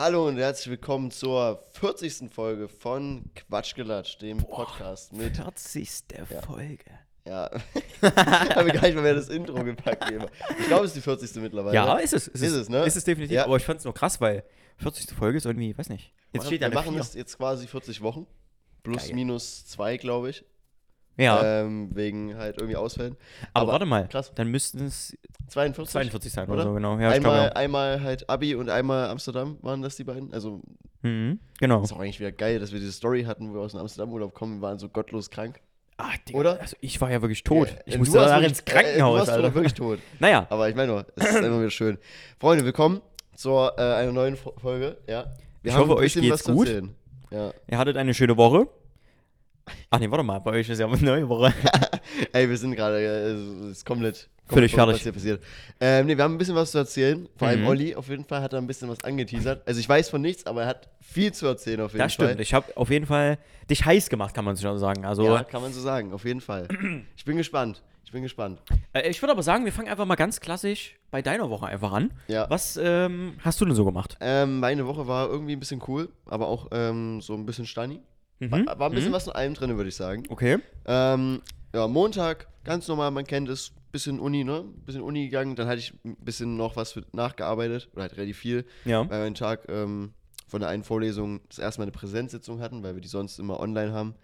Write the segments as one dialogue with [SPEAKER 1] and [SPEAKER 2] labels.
[SPEAKER 1] Hallo und herzlich willkommen zur 40. Folge von Quatschgelatsch, dem Podcast mit.
[SPEAKER 2] 40. Folge.
[SPEAKER 1] Ja, habe ich gar nicht mal mehr das Intro gepackt. Eben. Ich glaube, es ist die 40. mittlerweile.
[SPEAKER 2] Ja, ist es.
[SPEAKER 1] Ist es, ne?
[SPEAKER 2] Ist es definitiv.
[SPEAKER 1] Ja.
[SPEAKER 2] Aber ich fand es nur krass, weil 40. Folge ist irgendwie, weiß nicht. Jetzt steht
[SPEAKER 1] wir machen
[SPEAKER 2] 4.
[SPEAKER 1] das jetzt quasi 40 Wochen. Plus,
[SPEAKER 2] Geil.
[SPEAKER 1] minus zwei, glaube ich.
[SPEAKER 2] Ja,
[SPEAKER 1] Ähm, wegen halt irgendwie Ausfällen.
[SPEAKER 2] aber, warte mal.
[SPEAKER 1] krass.
[SPEAKER 2] Dann müssten es
[SPEAKER 1] 42?
[SPEAKER 2] 42 sein oder,
[SPEAKER 1] Oder?
[SPEAKER 2] so, genau. Ja,
[SPEAKER 1] einmal,
[SPEAKER 2] glaube,
[SPEAKER 1] einmal halt Abi und einmal Amsterdam waren das die beiden. Also,
[SPEAKER 2] ja. Mhm, genau.
[SPEAKER 1] ist auch eigentlich wieder geil, dass wir diese Story hatten, wo wir aus dem Amsterdam-Urlaub kommen. Wir waren so gottlos krank.
[SPEAKER 2] Ah, Digga,
[SPEAKER 1] Oder?
[SPEAKER 2] Also ich war ja wirklich tot.
[SPEAKER 1] Ja,
[SPEAKER 2] ich musste danach ins Krankenhaus,
[SPEAKER 1] Äh, du warst
[SPEAKER 2] Alter.
[SPEAKER 1] wirklich tot.
[SPEAKER 2] Naja,
[SPEAKER 1] Aber ich meine nur, es ist immer wieder schön. Freunde, willkommen zur äh, einer neuen Fo- Folge. Ja. Wir
[SPEAKER 2] Ich hoffe, euch geht's
[SPEAKER 1] was zu
[SPEAKER 2] gut.
[SPEAKER 1] Ja.
[SPEAKER 2] ihr hattet eine schöne Woche. Ach nee, warte mal, bei euch ist ja eine neue Woche.
[SPEAKER 1] Ey, wir sind gerade, äh, es ist komplett,
[SPEAKER 2] Völlig fertig.
[SPEAKER 1] was hier passiert. Ähm, nee, wir haben ein bisschen was zu erzählen. Vor allem
[SPEAKER 2] Mhm.
[SPEAKER 1] Olli, auf jeden Fall, hat da ein bisschen was angeteasert. Also ich weiß von nichts, aber er hat viel zu erzählen auf jeden
[SPEAKER 2] Das
[SPEAKER 1] Fall.
[SPEAKER 2] stimmt. Ich habe auf jeden Fall dich heiß gemacht, kann man schon sagen. Also,
[SPEAKER 1] Ja, kann man so sagen, auf jeden Fall. Ich bin gespannt. Ich bin gespannt.
[SPEAKER 2] äh, ich würde aber sagen, wir fangen einfach mal ganz klassisch bei deiner Woche einfach an.
[SPEAKER 1] Ja.
[SPEAKER 2] Was ähm, hast du denn so gemacht?
[SPEAKER 1] Ähm, meine Woche war irgendwie ein bisschen cool, aber auch ähm, so ein bisschen stunny.
[SPEAKER 2] Mhm.
[SPEAKER 1] War, war ein bisschen
[SPEAKER 2] mhm.
[SPEAKER 1] was in allem drin, würde ich sagen.
[SPEAKER 2] Okay.
[SPEAKER 1] Ähm, ja, Montag, ganz normal, man kennt es, bisschen Uni, ne? Bisschen Uni gegangen, dann hatte ich ein bisschen noch was für, nachgearbeitet, oder halt relativ viel,
[SPEAKER 2] Ja.
[SPEAKER 1] weil wir einen Tag ähm, von der einen Vorlesung das erste Mal eine Präsenzsitzung hatten, weil wir die sonst immer online haben.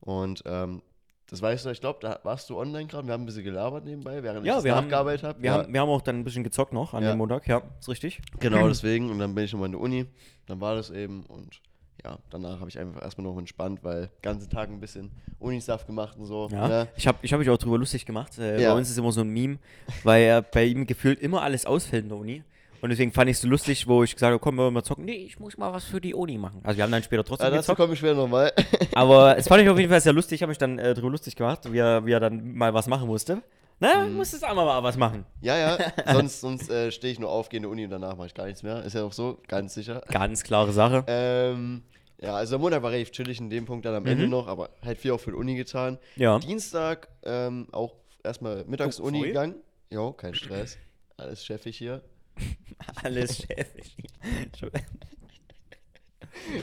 [SPEAKER 1] Und ähm, das weißt du, ich glaube, da warst du online gerade, wir haben ein bisschen gelabert nebenbei, während
[SPEAKER 2] Ja,
[SPEAKER 1] ich das
[SPEAKER 2] wir haben-
[SPEAKER 1] nachgearbeitet habe.
[SPEAKER 2] Wir,
[SPEAKER 1] ja,
[SPEAKER 2] haben, wir haben auch dann ein bisschen gezockt noch an
[SPEAKER 1] Ja.
[SPEAKER 2] dem Montag, ja, ist richtig.
[SPEAKER 1] Genau, deswegen. Und dann bin ich nochmal in der Uni. Dann war das eben. Und ja, danach habe ich einfach erstmal noch entspannt, weil den ganzen Tag ein bisschen Unistuff gemacht und so.
[SPEAKER 2] Ja.
[SPEAKER 1] ne?
[SPEAKER 2] Ich habe ich hab mich auch drüber lustig gemacht. Äh,
[SPEAKER 1] Ja.
[SPEAKER 2] Bei uns ist immer so ein Meme, weil er bei ihm gefühlt immer alles ausfällt in der Uni. Und deswegen fand ich es so lustig, wo ich gesagt habe, komm, wollen wir mal zocken. Nee, ich muss mal was für die Uni machen. Also wir haben dann später trotzdem
[SPEAKER 1] Ja, dazu komme ich später nochmal.
[SPEAKER 2] Aber es fand ich auf jeden Fall sehr lustig. Ich habe mich dann äh, drüber lustig gemacht, wie er, wie er dann mal was machen musste. Na,
[SPEAKER 1] Mhm.
[SPEAKER 2] musstest auch mal was machen.
[SPEAKER 1] ja, ja. Sonst, sonst äh, stehe ich nur auf, gehe in die Uni und danach mache ich gar nichts mehr. Ist ja auch so, ganz sicher.
[SPEAKER 2] Ganz klare Sache.
[SPEAKER 1] Ähm, ja, also der Montag war relativ chillig in dem Punkt dann am Ende
[SPEAKER 2] Mhm.
[SPEAKER 1] noch, aber halt viel auch für die Uni getan.
[SPEAKER 2] Ja.
[SPEAKER 1] Dienstag ähm, auch erstmal mittags
[SPEAKER 2] Oh,
[SPEAKER 1] Uni gegangen. Jo, kein Stress. Alles chefig hier.
[SPEAKER 2] Alles Chef.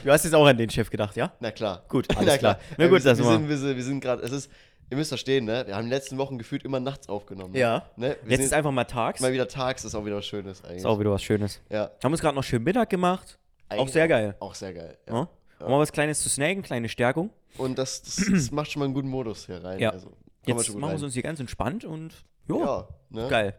[SPEAKER 2] Du hast jetzt auch an den Chef gedacht, ja?
[SPEAKER 1] Na klar.
[SPEAKER 2] Gut,
[SPEAKER 1] Na
[SPEAKER 2] alles klar. Na gut,
[SPEAKER 1] wir,
[SPEAKER 2] das
[SPEAKER 1] wir sind, wir sind, wir sind gerade, es ist, ihr müsst verstehen, ne? Wir haben in den letzten Wochen gefühlt immer nachts aufgenommen.
[SPEAKER 2] Ja.
[SPEAKER 1] Ne? Wir
[SPEAKER 2] Jetzt ist einfach mal tags.
[SPEAKER 1] mal wieder tags, ist auch wieder was Schönes eigentlich.
[SPEAKER 2] Ist auch wieder was Schönes.
[SPEAKER 1] ja.
[SPEAKER 2] Haben uns gerade noch schön Mittag gemacht. Auch
[SPEAKER 1] Eigentlich
[SPEAKER 2] sehr geil.
[SPEAKER 1] Auch sehr geil. Ja.
[SPEAKER 2] Ja. Um mal was Kleines zu snacken, kleine Stärkung.
[SPEAKER 1] Und das, das, das macht schon mal einen guten Modus hier rein.
[SPEAKER 2] Ja.
[SPEAKER 1] Also, wir
[SPEAKER 2] Jetzt
[SPEAKER 1] gut
[SPEAKER 2] machen wir
[SPEAKER 1] rein.
[SPEAKER 2] es uns hier ganz entspannt und jo,
[SPEAKER 1] Ja, ne?
[SPEAKER 2] geil.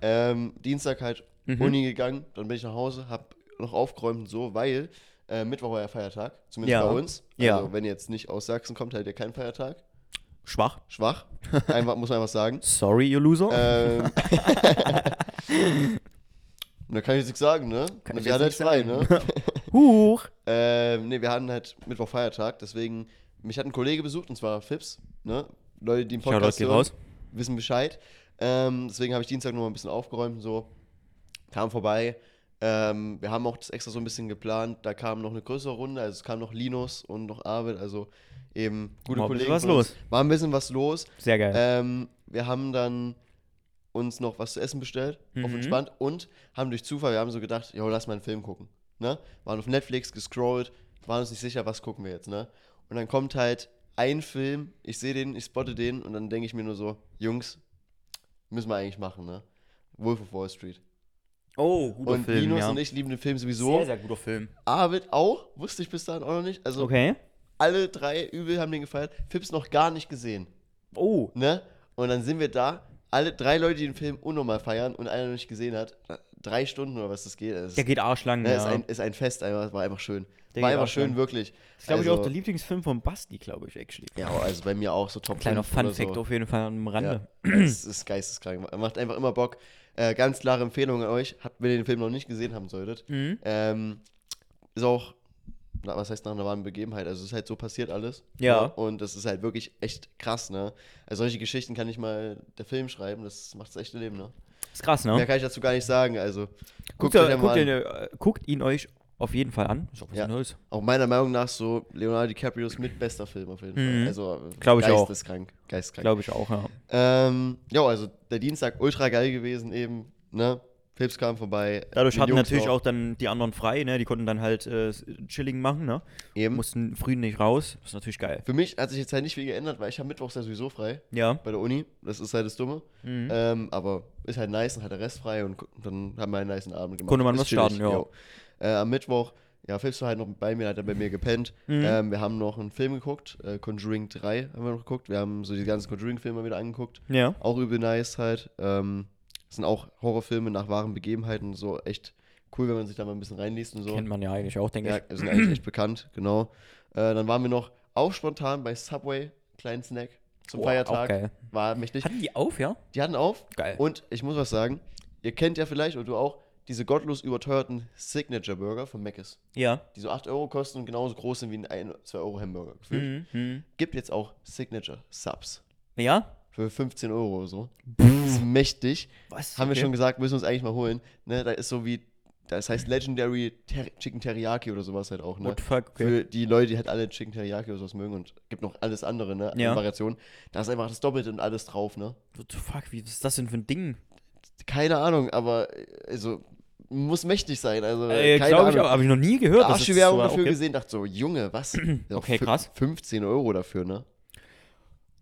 [SPEAKER 1] Ähm, Dienstag halt
[SPEAKER 2] Mhm.
[SPEAKER 1] Uni gegangen, dann bin ich nach Hause, hab noch aufgeräumt und so, weil äh, Mittwoch war ja Feiertag, zumindest
[SPEAKER 2] Ja.
[SPEAKER 1] bei uns.
[SPEAKER 2] Ja.
[SPEAKER 1] Also wenn ihr jetzt nicht aus Sachsen kommt, halt ihr kein Feiertag.
[SPEAKER 2] Schwach.
[SPEAKER 1] Schwach, einfach, muss man einfach sagen.
[SPEAKER 2] Sorry, you loser.
[SPEAKER 1] Ähm, da kann ich jetzt nichts sagen, ne?
[SPEAKER 2] Kann ich
[SPEAKER 1] wir hatten halt frei, ne?
[SPEAKER 2] Huch.
[SPEAKER 1] ähm, ne, wir hatten halt Mittwoch Feiertag, deswegen, mich hat ein Kollege besucht, und zwar Fips, ne? Leute, die im Podcast hören,
[SPEAKER 2] raus.
[SPEAKER 1] wissen Bescheid. Ähm, deswegen habe ich Dienstag noch mal ein bisschen aufgeräumt so. Kam vorbei. Ähm, wir haben auch das extra so ein bisschen geplant. Da kam noch eine größere Runde, also es kam noch Linus und noch Arvid, also eben gute
[SPEAKER 2] War ein bisschen
[SPEAKER 1] Kollegen.
[SPEAKER 2] was los.
[SPEAKER 1] War ein bisschen was los.
[SPEAKER 2] Sehr geil.
[SPEAKER 1] Ähm, wir haben dann uns noch was zu essen bestellt, auf
[SPEAKER 2] Mhm.
[SPEAKER 1] entspannt und haben durch Zufall, wir haben so gedacht, jo, lass mal einen Film gucken. Ne? Waren auf Netflix gescrollt, waren uns nicht sicher, was gucken wir jetzt, ne? Und dann kommt halt ein Film, ich sehe den, ich spotte den und dann denke ich mir nur so, Jungs, müssen wir eigentlich machen, ne? Wolf of Wall Street.
[SPEAKER 2] Oh, guter
[SPEAKER 1] und
[SPEAKER 2] Film,
[SPEAKER 1] Linus
[SPEAKER 2] ja.
[SPEAKER 1] und ich lieben den Film sowieso.
[SPEAKER 2] Sehr, sehr guter Film.
[SPEAKER 1] Arvid auch, wusste ich bis dahin auch noch nicht. Also
[SPEAKER 2] Okay.
[SPEAKER 1] alle drei übel haben den gefeiert. Fips noch gar nicht gesehen.
[SPEAKER 2] Oh.
[SPEAKER 1] Ne? Und dann sind wir da, alle drei Leute, die den Film unnormal feiern und einer noch nicht gesehen hat. Drei Stunden oder was das geht. Das
[SPEAKER 2] Der geht arschlang,
[SPEAKER 1] ne,
[SPEAKER 2] ja.
[SPEAKER 1] ist, ein, ist ein Fest, einfach, war einfach schön.
[SPEAKER 2] Der
[SPEAKER 1] war einfach schön, wirklich.
[SPEAKER 2] das ist, glaube ich,
[SPEAKER 1] also-
[SPEAKER 2] auch der Lieblingsfilm von Basti, glaube ich, actually.
[SPEAKER 1] Ja, also bei mir auch so Top
[SPEAKER 2] Kleiner
[SPEAKER 1] 5 oder
[SPEAKER 2] Fun-Fact
[SPEAKER 1] so.
[SPEAKER 2] auf jeden Fall am Rande.
[SPEAKER 1] Ja, es ist geisteskrank. Macht einfach immer Bock. Äh, ganz klare Empfehlung an euch. Habt, wenn ihr den Film noch nicht gesehen haben solltet.
[SPEAKER 2] Mhm.
[SPEAKER 1] Ähm, ist auch, na, was heißt nach einer wahren Begebenheit? Also es ist halt so passiert alles.
[SPEAKER 2] Ja.
[SPEAKER 1] Ne? Und das ist halt wirklich echt krass, ne? Also solche Geschichten kann nicht mal der Film schreiben, das macht das echte Leben, ne?
[SPEAKER 2] Ist krass, ne?
[SPEAKER 1] Mehr kann ich dazu gar nicht sagen. Also
[SPEAKER 2] Guckt,
[SPEAKER 1] guckt euch
[SPEAKER 2] er, guckt, ihn, äh, guckt ihn euch auf jeden Fall an. Ist auch was
[SPEAKER 1] Ja.
[SPEAKER 2] Neues.
[SPEAKER 1] Auch meiner Meinung nach so Leonardo DiCaprios mit bester Film auf jeden
[SPEAKER 2] Mhm.
[SPEAKER 1] Fall. Also
[SPEAKER 2] Glaub ich auch.
[SPEAKER 1] geisteskrank. Geisteskrank.
[SPEAKER 2] Glaube ich auch, ja.
[SPEAKER 1] Ähm, ja, also der Dienstag ultra geil gewesen eben, ne? Philips kam vorbei.
[SPEAKER 2] Dadurch hatten
[SPEAKER 1] Jungs
[SPEAKER 2] natürlich
[SPEAKER 1] noch.
[SPEAKER 2] auch dann die anderen frei, ne? Die konnten dann halt äh, Chilling machen, ne?
[SPEAKER 1] Eben.
[SPEAKER 2] Mussten früh nicht raus. Das ist natürlich geil.
[SPEAKER 1] Für mich hat sich jetzt halt nicht viel geändert, weil ich habe Mittwochs ja sowieso frei
[SPEAKER 2] Ja.
[SPEAKER 1] bei der Uni. Das ist halt das Dumme.
[SPEAKER 2] Mhm.
[SPEAKER 1] Ähm, aber ist halt nice und hat der Rest frei und dann haben wir einen niceen Abend gemacht.
[SPEAKER 2] Konnte man
[SPEAKER 1] Ist
[SPEAKER 2] was starten, ja.
[SPEAKER 1] Äh, am Mittwoch, ja, Philips war halt noch bei mir, hat er bei mir gepennt.
[SPEAKER 2] Mhm.
[SPEAKER 1] Ähm, wir haben noch einen Film geguckt, äh, Conjuring 3 haben wir noch geguckt. Wir haben so die ganzen Conjuring-Filme wieder angeguckt.
[SPEAKER 2] Ja.
[SPEAKER 1] Auch übel nice halt. Ähm, das sind auch Horrorfilme nach wahren Begebenheiten. So echt cool, wenn man sich da mal ein bisschen reinliest und so.
[SPEAKER 2] Kennt man ja eigentlich auch, denke
[SPEAKER 1] Ja,
[SPEAKER 2] ich.
[SPEAKER 1] sind eigentlich echt bekannt, genau. Äh, dann waren wir noch auch spontan bei Subway, kleinen Snack zum
[SPEAKER 2] Boah,
[SPEAKER 1] Feiertag.
[SPEAKER 2] Auch geil.
[SPEAKER 1] War mächtig.
[SPEAKER 2] Hatten die auf, ja?
[SPEAKER 1] Die hatten auf.
[SPEAKER 2] Geil.
[SPEAKER 1] Und ich muss was sagen, ihr kennt ja vielleicht, und du auch, diese gottlos überteuerten Signature Burger von Mc's,
[SPEAKER 2] Ja.
[SPEAKER 1] die so 8 Euro kosten und genauso groß sind wie ein 1, 2 Euro Hamburger. gefühlt.
[SPEAKER 2] Mhm. Mhm.
[SPEAKER 1] Gibt jetzt auch Signature Subs
[SPEAKER 2] Ja?
[SPEAKER 1] für 15 Euro oder so. Das ist mächtig.
[SPEAKER 2] Was?
[SPEAKER 1] Haben wir
[SPEAKER 2] Okay.
[SPEAKER 1] schon gesagt, müssen wir uns eigentlich mal holen. Ne, da ist so wie, das heißt Legendary Ter Chicken Teriyaki oder sowas halt auch, ne?
[SPEAKER 2] What the fuck? Okay.
[SPEAKER 1] Für die Leute, die halt alle Chicken Teriyaki oder sowas mögen und gibt noch alles andere, ne?
[SPEAKER 2] Ja.
[SPEAKER 1] Variationen. Da ist einfach das Doppelte und alles drauf, ne?
[SPEAKER 2] What the fuck? Wie ist das denn für ein Ding?
[SPEAKER 1] Keine Ahnung, aber äh, also muss mächtig sein. Also
[SPEAKER 2] Äh,
[SPEAKER 1] keine
[SPEAKER 2] Glaube ich auch. Habe ich noch nie gehört. dass es
[SPEAKER 1] Arsche Werbung
[SPEAKER 2] so
[SPEAKER 1] dafür
[SPEAKER 2] okay.
[SPEAKER 1] gesehen, dachte so, Junge, was?
[SPEAKER 2] Okay, krass.
[SPEAKER 1] 15 Euro dafür, ne?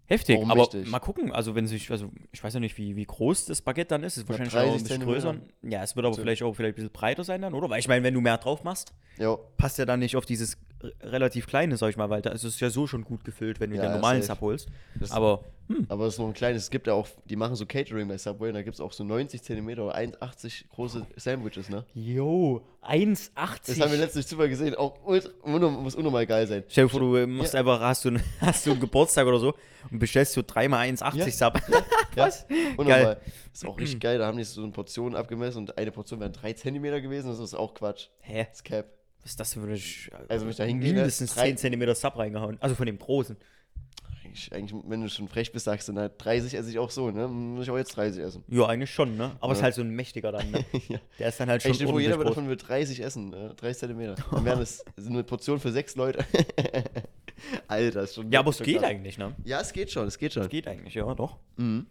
[SPEAKER 2] Heftig,
[SPEAKER 1] Warum
[SPEAKER 2] aber
[SPEAKER 1] wichtig?
[SPEAKER 2] mal gucken, also wenn sich, also ich weiß ja nicht, wie, wie groß das Baguette dann ist, ist wahrscheinlich auch ein
[SPEAKER 1] 30
[SPEAKER 2] bisschen größer. Ja, es wird aber
[SPEAKER 1] So.
[SPEAKER 2] vielleicht auch vielleicht ein bisschen breiter sein dann, oder? Weil ich meine, wenn du mehr drauf machst,
[SPEAKER 1] Jo.
[SPEAKER 2] passt ja dann nicht auf dieses relativ kleine, sag ich mal, weil da ist es ja so schon gut gefüllt, wenn du
[SPEAKER 1] Ja,
[SPEAKER 2] den normalen. Sub holst.
[SPEAKER 1] Das-
[SPEAKER 2] Aber, hm,
[SPEAKER 1] Aber es ist noch ein kleines, es gibt ja auch, die machen so Catering bei Subway und da gibt es auch so 90 Zentimeter oder 1,80 große Sandwiches, ne?
[SPEAKER 2] yo, 1,80.
[SPEAKER 1] Das haben wir letztlich super gesehen, auch ultra, muss unnormal geil sein.
[SPEAKER 2] Stell dir vor, du äh, machst einfach, hast du, einen- hast du einen Geburtstag oder so und bestellst du dreimal 1,80 Sub.
[SPEAKER 1] Ja,
[SPEAKER 2] Was?
[SPEAKER 1] unnormal. Ist auch richtig geil, da haben die so eine Portion abgemessen und eine Portion wären 3 Zentimeter gewesen, das ist auch Quatsch.
[SPEAKER 2] Hä?
[SPEAKER 1] Das ist Cap.
[SPEAKER 2] Was ist das für eine
[SPEAKER 1] Also, wenn ich da hingehe, ne,
[SPEAKER 2] mindestens
[SPEAKER 1] drei-
[SPEAKER 2] 10 Zentimeter Sub reingehauen. Also von dem großen.
[SPEAKER 1] Eigentlich, eigentlich, wenn du schon frech bist, sagst du, na, 30 esse ich auch so, ne? Muss ich auch jetzt 30 essen.
[SPEAKER 2] Ja, eigentlich schon, ne? Aber es ist
[SPEAKER 1] Ja.
[SPEAKER 2] halt so ein mächtiger dann, ne?
[SPEAKER 1] ja.
[SPEAKER 2] Der ist dann halt schon
[SPEAKER 1] Echt, wo jeder davon will 30 essen, äh, 30 Zentimeter. Dann wäre das eine Portion für sechs Leute. Alter, ist schon.
[SPEAKER 2] Ja, aber es geht
[SPEAKER 1] krass.
[SPEAKER 2] eigentlich, ne?
[SPEAKER 1] Ja, es geht schon, es geht schon.
[SPEAKER 2] Geht eigentlich, ja, doch.
[SPEAKER 1] Mhm.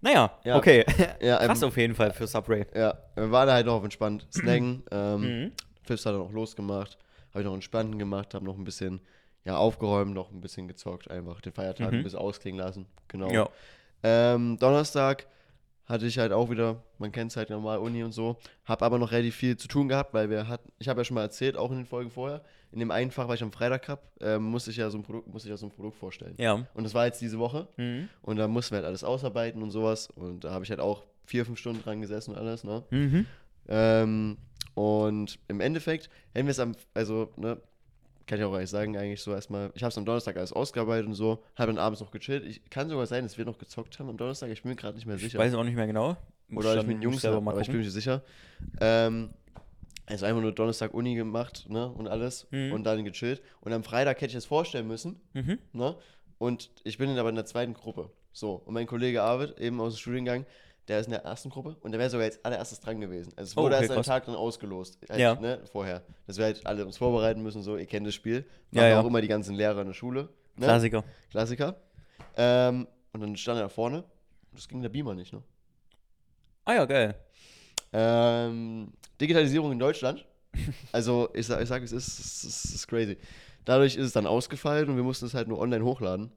[SPEAKER 2] Naja,
[SPEAKER 1] Ja.
[SPEAKER 2] okay.
[SPEAKER 1] Ja,
[SPEAKER 2] Krass
[SPEAKER 1] ähm,
[SPEAKER 2] auf jeden Fall für Subway.
[SPEAKER 1] Ja, wir waren halt noch auf entspannt snacken. Ähm,
[SPEAKER 2] Mhm.
[SPEAKER 1] Fips hat dann auch losgemacht. Habe ich noch entspannt gemacht, habe noch ein bisschen ja, aufgeräumt, noch ein bisschen gezockt, einfach den Feiertag
[SPEAKER 2] Mhm.
[SPEAKER 1] ein bisschen ausklingen lassen. Genau.
[SPEAKER 2] Ja.
[SPEAKER 1] Ähm, Donnerstag hatte ich halt auch wieder, man kennt es halt normal, Uni und so. Hab aber noch relativ viel zu tun gehabt, weil wir hatten, ich habe ja schon mal erzählt, auch in den Folgen vorher, in dem einen Fach, was ich am Freitag habe, ähm, musste ich ja so ein Produkt, musste ich ja so ein Produkt vorstellen.
[SPEAKER 2] Ja.
[SPEAKER 1] Und das war jetzt diese Woche.
[SPEAKER 2] Mhm.
[SPEAKER 1] Und da mussten wir halt alles ausarbeiten und sowas. Und da habe ich halt auch vier, fünf Stunden dran gesessen und alles, ne?
[SPEAKER 2] Mhm.
[SPEAKER 1] Ähm, und im Endeffekt hätten wir es am, also, ne, kann ich auch eigentlich sagen, eigentlich so erstmal, ich habe es am Donnerstag alles ausgearbeitet und so, habe dann abends noch gechillt. Ich kann sogar sein, dass wir noch gezockt haben am Donnerstag, ich bin mir gerade nicht mehr
[SPEAKER 2] Ich
[SPEAKER 1] sicher.
[SPEAKER 2] weiß auch nicht mehr genau. Muss
[SPEAKER 1] Oder ich
[SPEAKER 2] muss
[SPEAKER 1] Jungs,
[SPEAKER 2] selber mal
[SPEAKER 1] aber ich bin
[SPEAKER 2] gucken.
[SPEAKER 1] mir sicher. Ähm, also einfach nur Donnerstag Uni gemacht, ne, und alles
[SPEAKER 2] Mhm.
[SPEAKER 1] und dann gechillt. Und am Freitag hätte ich es vorstellen müssen,
[SPEAKER 2] Mhm.
[SPEAKER 1] ne, und ich bin dann aber in der zweiten Gruppe. So, und mein Kollege Arvid, eben aus dem Studiengang, der ist in der ersten Gruppe und der wäre sogar jetzt allererstes dran gewesen. Also es
[SPEAKER 2] Oh,
[SPEAKER 1] wurde
[SPEAKER 2] okay,
[SPEAKER 1] erst am. Tag dann ausgelost. Halt,
[SPEAKER 2] Ja.
[SPEAKER 1] Ne, vorher. Dass wir halt alle uns vorbereiten müssen, so, ihr kennt das Spiel.
[SPEAKER 2] Ja,
[SPEAKER 1] Machen
[SPEAKER 2] ja.
[SPEAKER 1] auch immer die ganzen Lehrer in der Schule. Ne?
[SPEAKER 2] Klassiker.
[SPEAKER 1] Klassiker. Ähm, und dann stand er da vorne. Und das ging der Beamer nicht, ne?
[SPEAKER 2] Ah ja, geil.
[SPEAKER 1] Ähm, Digitalisierung in Deutschland. Also, ich sag, ich sag es ist, es ist, es ist crazy. Dadurch ist es dann ausgefallen und wir mussten es halt nur online hochladen.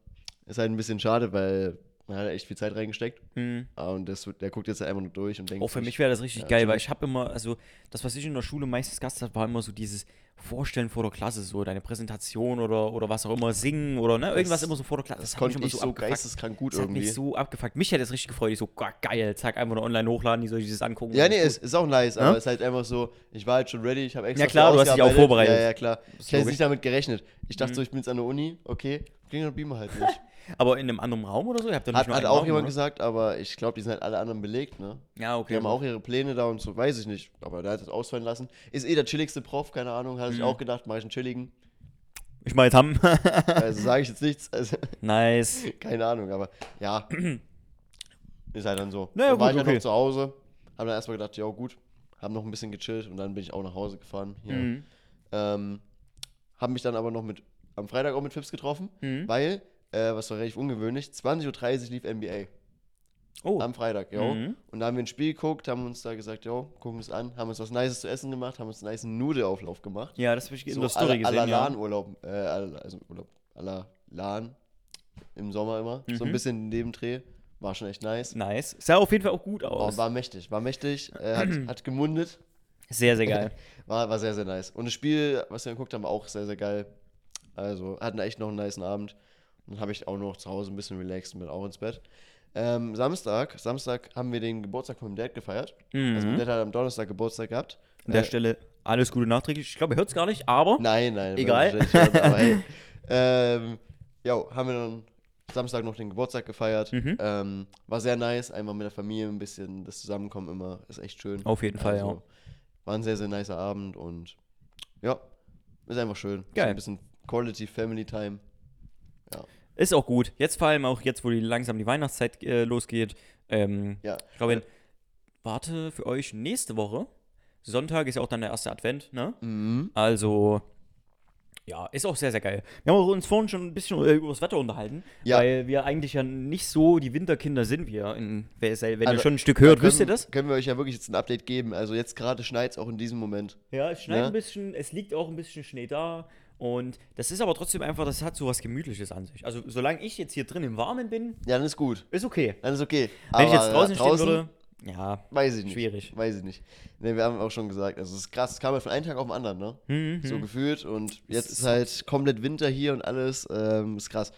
[SPEAKER 1] Ist halt ein bisschen schade, weil man hat echt viel Zeit reingesteckt.
[SPEAKER 2] Mhm.
[SPEAKER 1] Ah, Und das, der guckt jetzt einfach nur durch und denkt.
[SPEAKER 2] Auch für mich wäre das richtig
[SPEAKER 1] Ja,
[SPEAKER 2] geil, weil ich habe immer, also das, was ich in der Schule meistens gast habe, war immer so dieses Vorstellen vor der Klasse, so deine Präsentation oder, oder was auch immer, singen oder ne, irgendwas
[SPEAKER 1] Das-
[SPEAKER 2] immer so vor der Klasse.
[SPEAKER 1] Das
[SPEAKER 2] hat mich
[SPEAKER 1] konnte ich so
[SPEAKER 2] abgefuckt.
[SPEAKER 1] geisteskrank gut
[SPEAKER 2] Das hat
[SPEAKER 1] irgendwie.
[SPEAKER 2] mich so abgefuckt. Mich hätte es richtig gefreut. Ich so, "Gott, geil, zack, einfach nur online hochladen, die soll ich das angucken.
[SPEAKER 1] ja, nee,
[SPEAKER 2] gut."
[SPEAKER 1] ist, ist auch nice,
[SPEAKER 2] Ja?
[SPEAKER 1] aber es ist halt einfach so, ich war halt schon ready, ich habe extra
[SPEAKER 2] Ja, klar, du hast dich auch vorbereitet.
[SPEAKER 1] Ja, ja, klar. Ich hätte nicht damit gerechnet. Ich dachte
[SPEAKER 2] Mhm.
[SPEAKER 1] so, ich bin jetzt an der Uni, okay, ging der Beamer halt nicht.
[SPEAKER 2] Aber in einem anderen Raum oder so? Ihr habt doch nicht
[SPEAKER 1] Hat,
[SPEAKER 2] nur
[SPEAKER 1] hat
[SPEAKER 2] einen
[SPEAKER 1] auch
[SPEAKER 2] Raum,
[SPEAKER 1] jemand
[SPEAKER 2] oder?
[SPEAKER 1] gesagt, aber ich glaube, die sind halt alle anderen belegt, ne?
[SPEAKER 2] Ja, okay.
[SPEAKER 1] Die haben auch ihre Pläne da und so, weiß ich nicht. Aber der hat das ausfallen lassen. Ist eh der chilligste Prof, keine Ahnung, hat sich
[SPEAKER 2] Mhm.
[SPEAKER 1] auch gedacht, mache ich einen chilligen.
[SPEAKER 2] Ich meine, haben.
[SPEAKER 1] Also sage ich jetzt nichts, also
[SPEAKER 2] nice.
[SPEAKER 1] keine Ahnung, aber ja. ist halt dann so.
[SPEAKER 2] Naja,
[SPEAKER 1] dann war
[SPEAKER 2] gut,
[SPEAKER 1] ich halt
[SPEAKER 2] okay.
[SPEAKER 1] noch zu Hause, habe dann erstmal gedacht, ja gut, haben noch ein bisschen gechillt und dann bin ich auch nach Hause gefahren. Hier.
[SPEAKER 2] Mhm.
[SPEAKER 1] Ähm, habe mich dann aber noch mit, am Freitag auch mit Fips getroffen,
[SPEAKER 2] Mhm.
[SPEAKER 1] weil, äh, was war relativ ungewöhnlich, 20.30 Uhr lief NBA.
[SPEAKER 2] Oh.
[SPEAKER 1] Am Freitag, jo.
[SPEAKER 2] Mhm.
[SPEAKER 1] Und da haben wir ein Spiel geguckt, haben uns da gesagt, jo, gucken es an, haben uns was Nices zu essen gemacht, haben uns einen nice Nudelauflauf gemacht.
[SPEAKER 2] Ja, das habe ich in
[SPEAKER 1] So
[SPEAKER 2] der Story gesehen.
[SPEAKER 1] la
[SPEAKER 2] ja.
[SPEAKER 1] LAN-Urlaub, äh, also Urlaub, la LAN im Sommer immer. So ein
[SPEAKER 2] Mhm.
[SPEAKER 1] bisschen neben Dreh. War schon echt nice.
[SPEAKER 2] Nice. Sah auf jeden Fall auch gut
[SPEAKER 1] Oh,
[SPEAKER 2] aus.
[SPEAKER 1] war mächtig, war mächtig, äh, hat, hat gemundet.
[SPEAKER 2] sehr, sehr geil.
[SPEAKER 1] War, war sehr, sehr nice. Und das Spiel, was wir geguckt haben, war auch sehr, sehr geil. Also hatten echt noch einen niceen Abend. Dann habe ich auch noch zu Hause ein bisschen relaxed und bin auch ins Bett. Ähm, Samstag, Samstag haben wir den Geburtstag von meinem Dad gefeiert. Also mein
[SPEAKER 2] Mhm.
[SPEAKER 1] Dad hat am Donnerstag Geburtstag gehabt.
[SPEAKER 2] An der
[SPEAKER 1] Äh,
[SPEAKER 2] Stelle alles Gute nachträglich. Ich glaube, er hört es gar nicht, aber
[SPEAKER 1] Nein, nein.
[SPEAKER 2] Egal.
[SPEAKER 1] hören, Aber hey. ähm, jo, haben wir dann Samstag noch den Geburtstag gefeiert.
[SPEAKER 2] Mhm.
[SPEAKER 1] Ähm, war sehr nice, einfach mit der Familie ein bisschen das Zusammenkommen immer. Ist echt schön.
[SPEAKER 2] auf jeden Fall, ja.
[SPEAKER 1] War ein sehr, sehr nicer Abend und ja, ist einfach schön. So
[SPEAKER 2] Geil.
[SPEAKER 1] ein bisschen Quality Family Time.
[SPEAKER 2] Ist auch gut. Jetzt vor allem auch jetzt, wo die langsam die Weihnachtszeit äh, losgeht. Ähm,
[SPEAKER 1] Ja.
[SPEAKER 2] ich glaube, warte für euch nächste Woche. Sonntag ist ja auch dann der erste Advent, ne?
[SPEAKER 1] Mhm.
[SPEAKER 2] Also, ja, ist auch sehr, sehr geil. Wir haben uns vorhin schon ein bisschen äh, über das Wetter unterhalten,
[SPEAKER 1] Ja.
[SPEAKER 2] weil wir eigentlich ja nicht so die Winterkinder sind wir. In, wer- wenn ihr
[SPEAKER 1] Also,
[SPEAKER 2] schon ein Stück hört,
[SPEAKER 1] Da
[SPEAKER 2] wisst ihr
[SPEAKER 1] können-
[SPEAKER 2] das?
[SPEAKER 1] Können wir euch ja wirklich jetzt ein Update geben. Also jetzt gerade schneit es auch in diesem Moment.
[SPEAKER 2] Ja, es schneit
[SPEAKER 1] Ja.
[SPEAKER 2] ein bisschen, es liegt auch ein bisschen Schnee da. Und das ist aber trotzdem einfach, das hat so was Gemütliches an sich. Also, solange ich jetzt hier drin im Warmen bin,
[SPEAKER 1] Ja, dann ist gut.
[SPEAKER 2] ist okay.
[SPEAKER 1] Dann ist okay.
[SPEAKER 2] Wenn ich jetzt
[SPEAKER 1] Aber
[SPEAKER 2] draußen, stehen würde, ja,
[SPEAKER 1] Weiß ich nicht.
[SPEAKER 2] Schwierig.
[SPEAKER 1] Weiß ich nicht. Ne, wir haben auch schon gesagt, also es ist krass, es kam halt von einem Tag auf den anderen, ne?
[SPEAKER 2] Mhm,
[SPEAKER 1] So gefühlt und jetzt
[SPEAKER 2] ist
[SPEAKER 1] halt komplett Winter hier und alles, ähm, ist krass.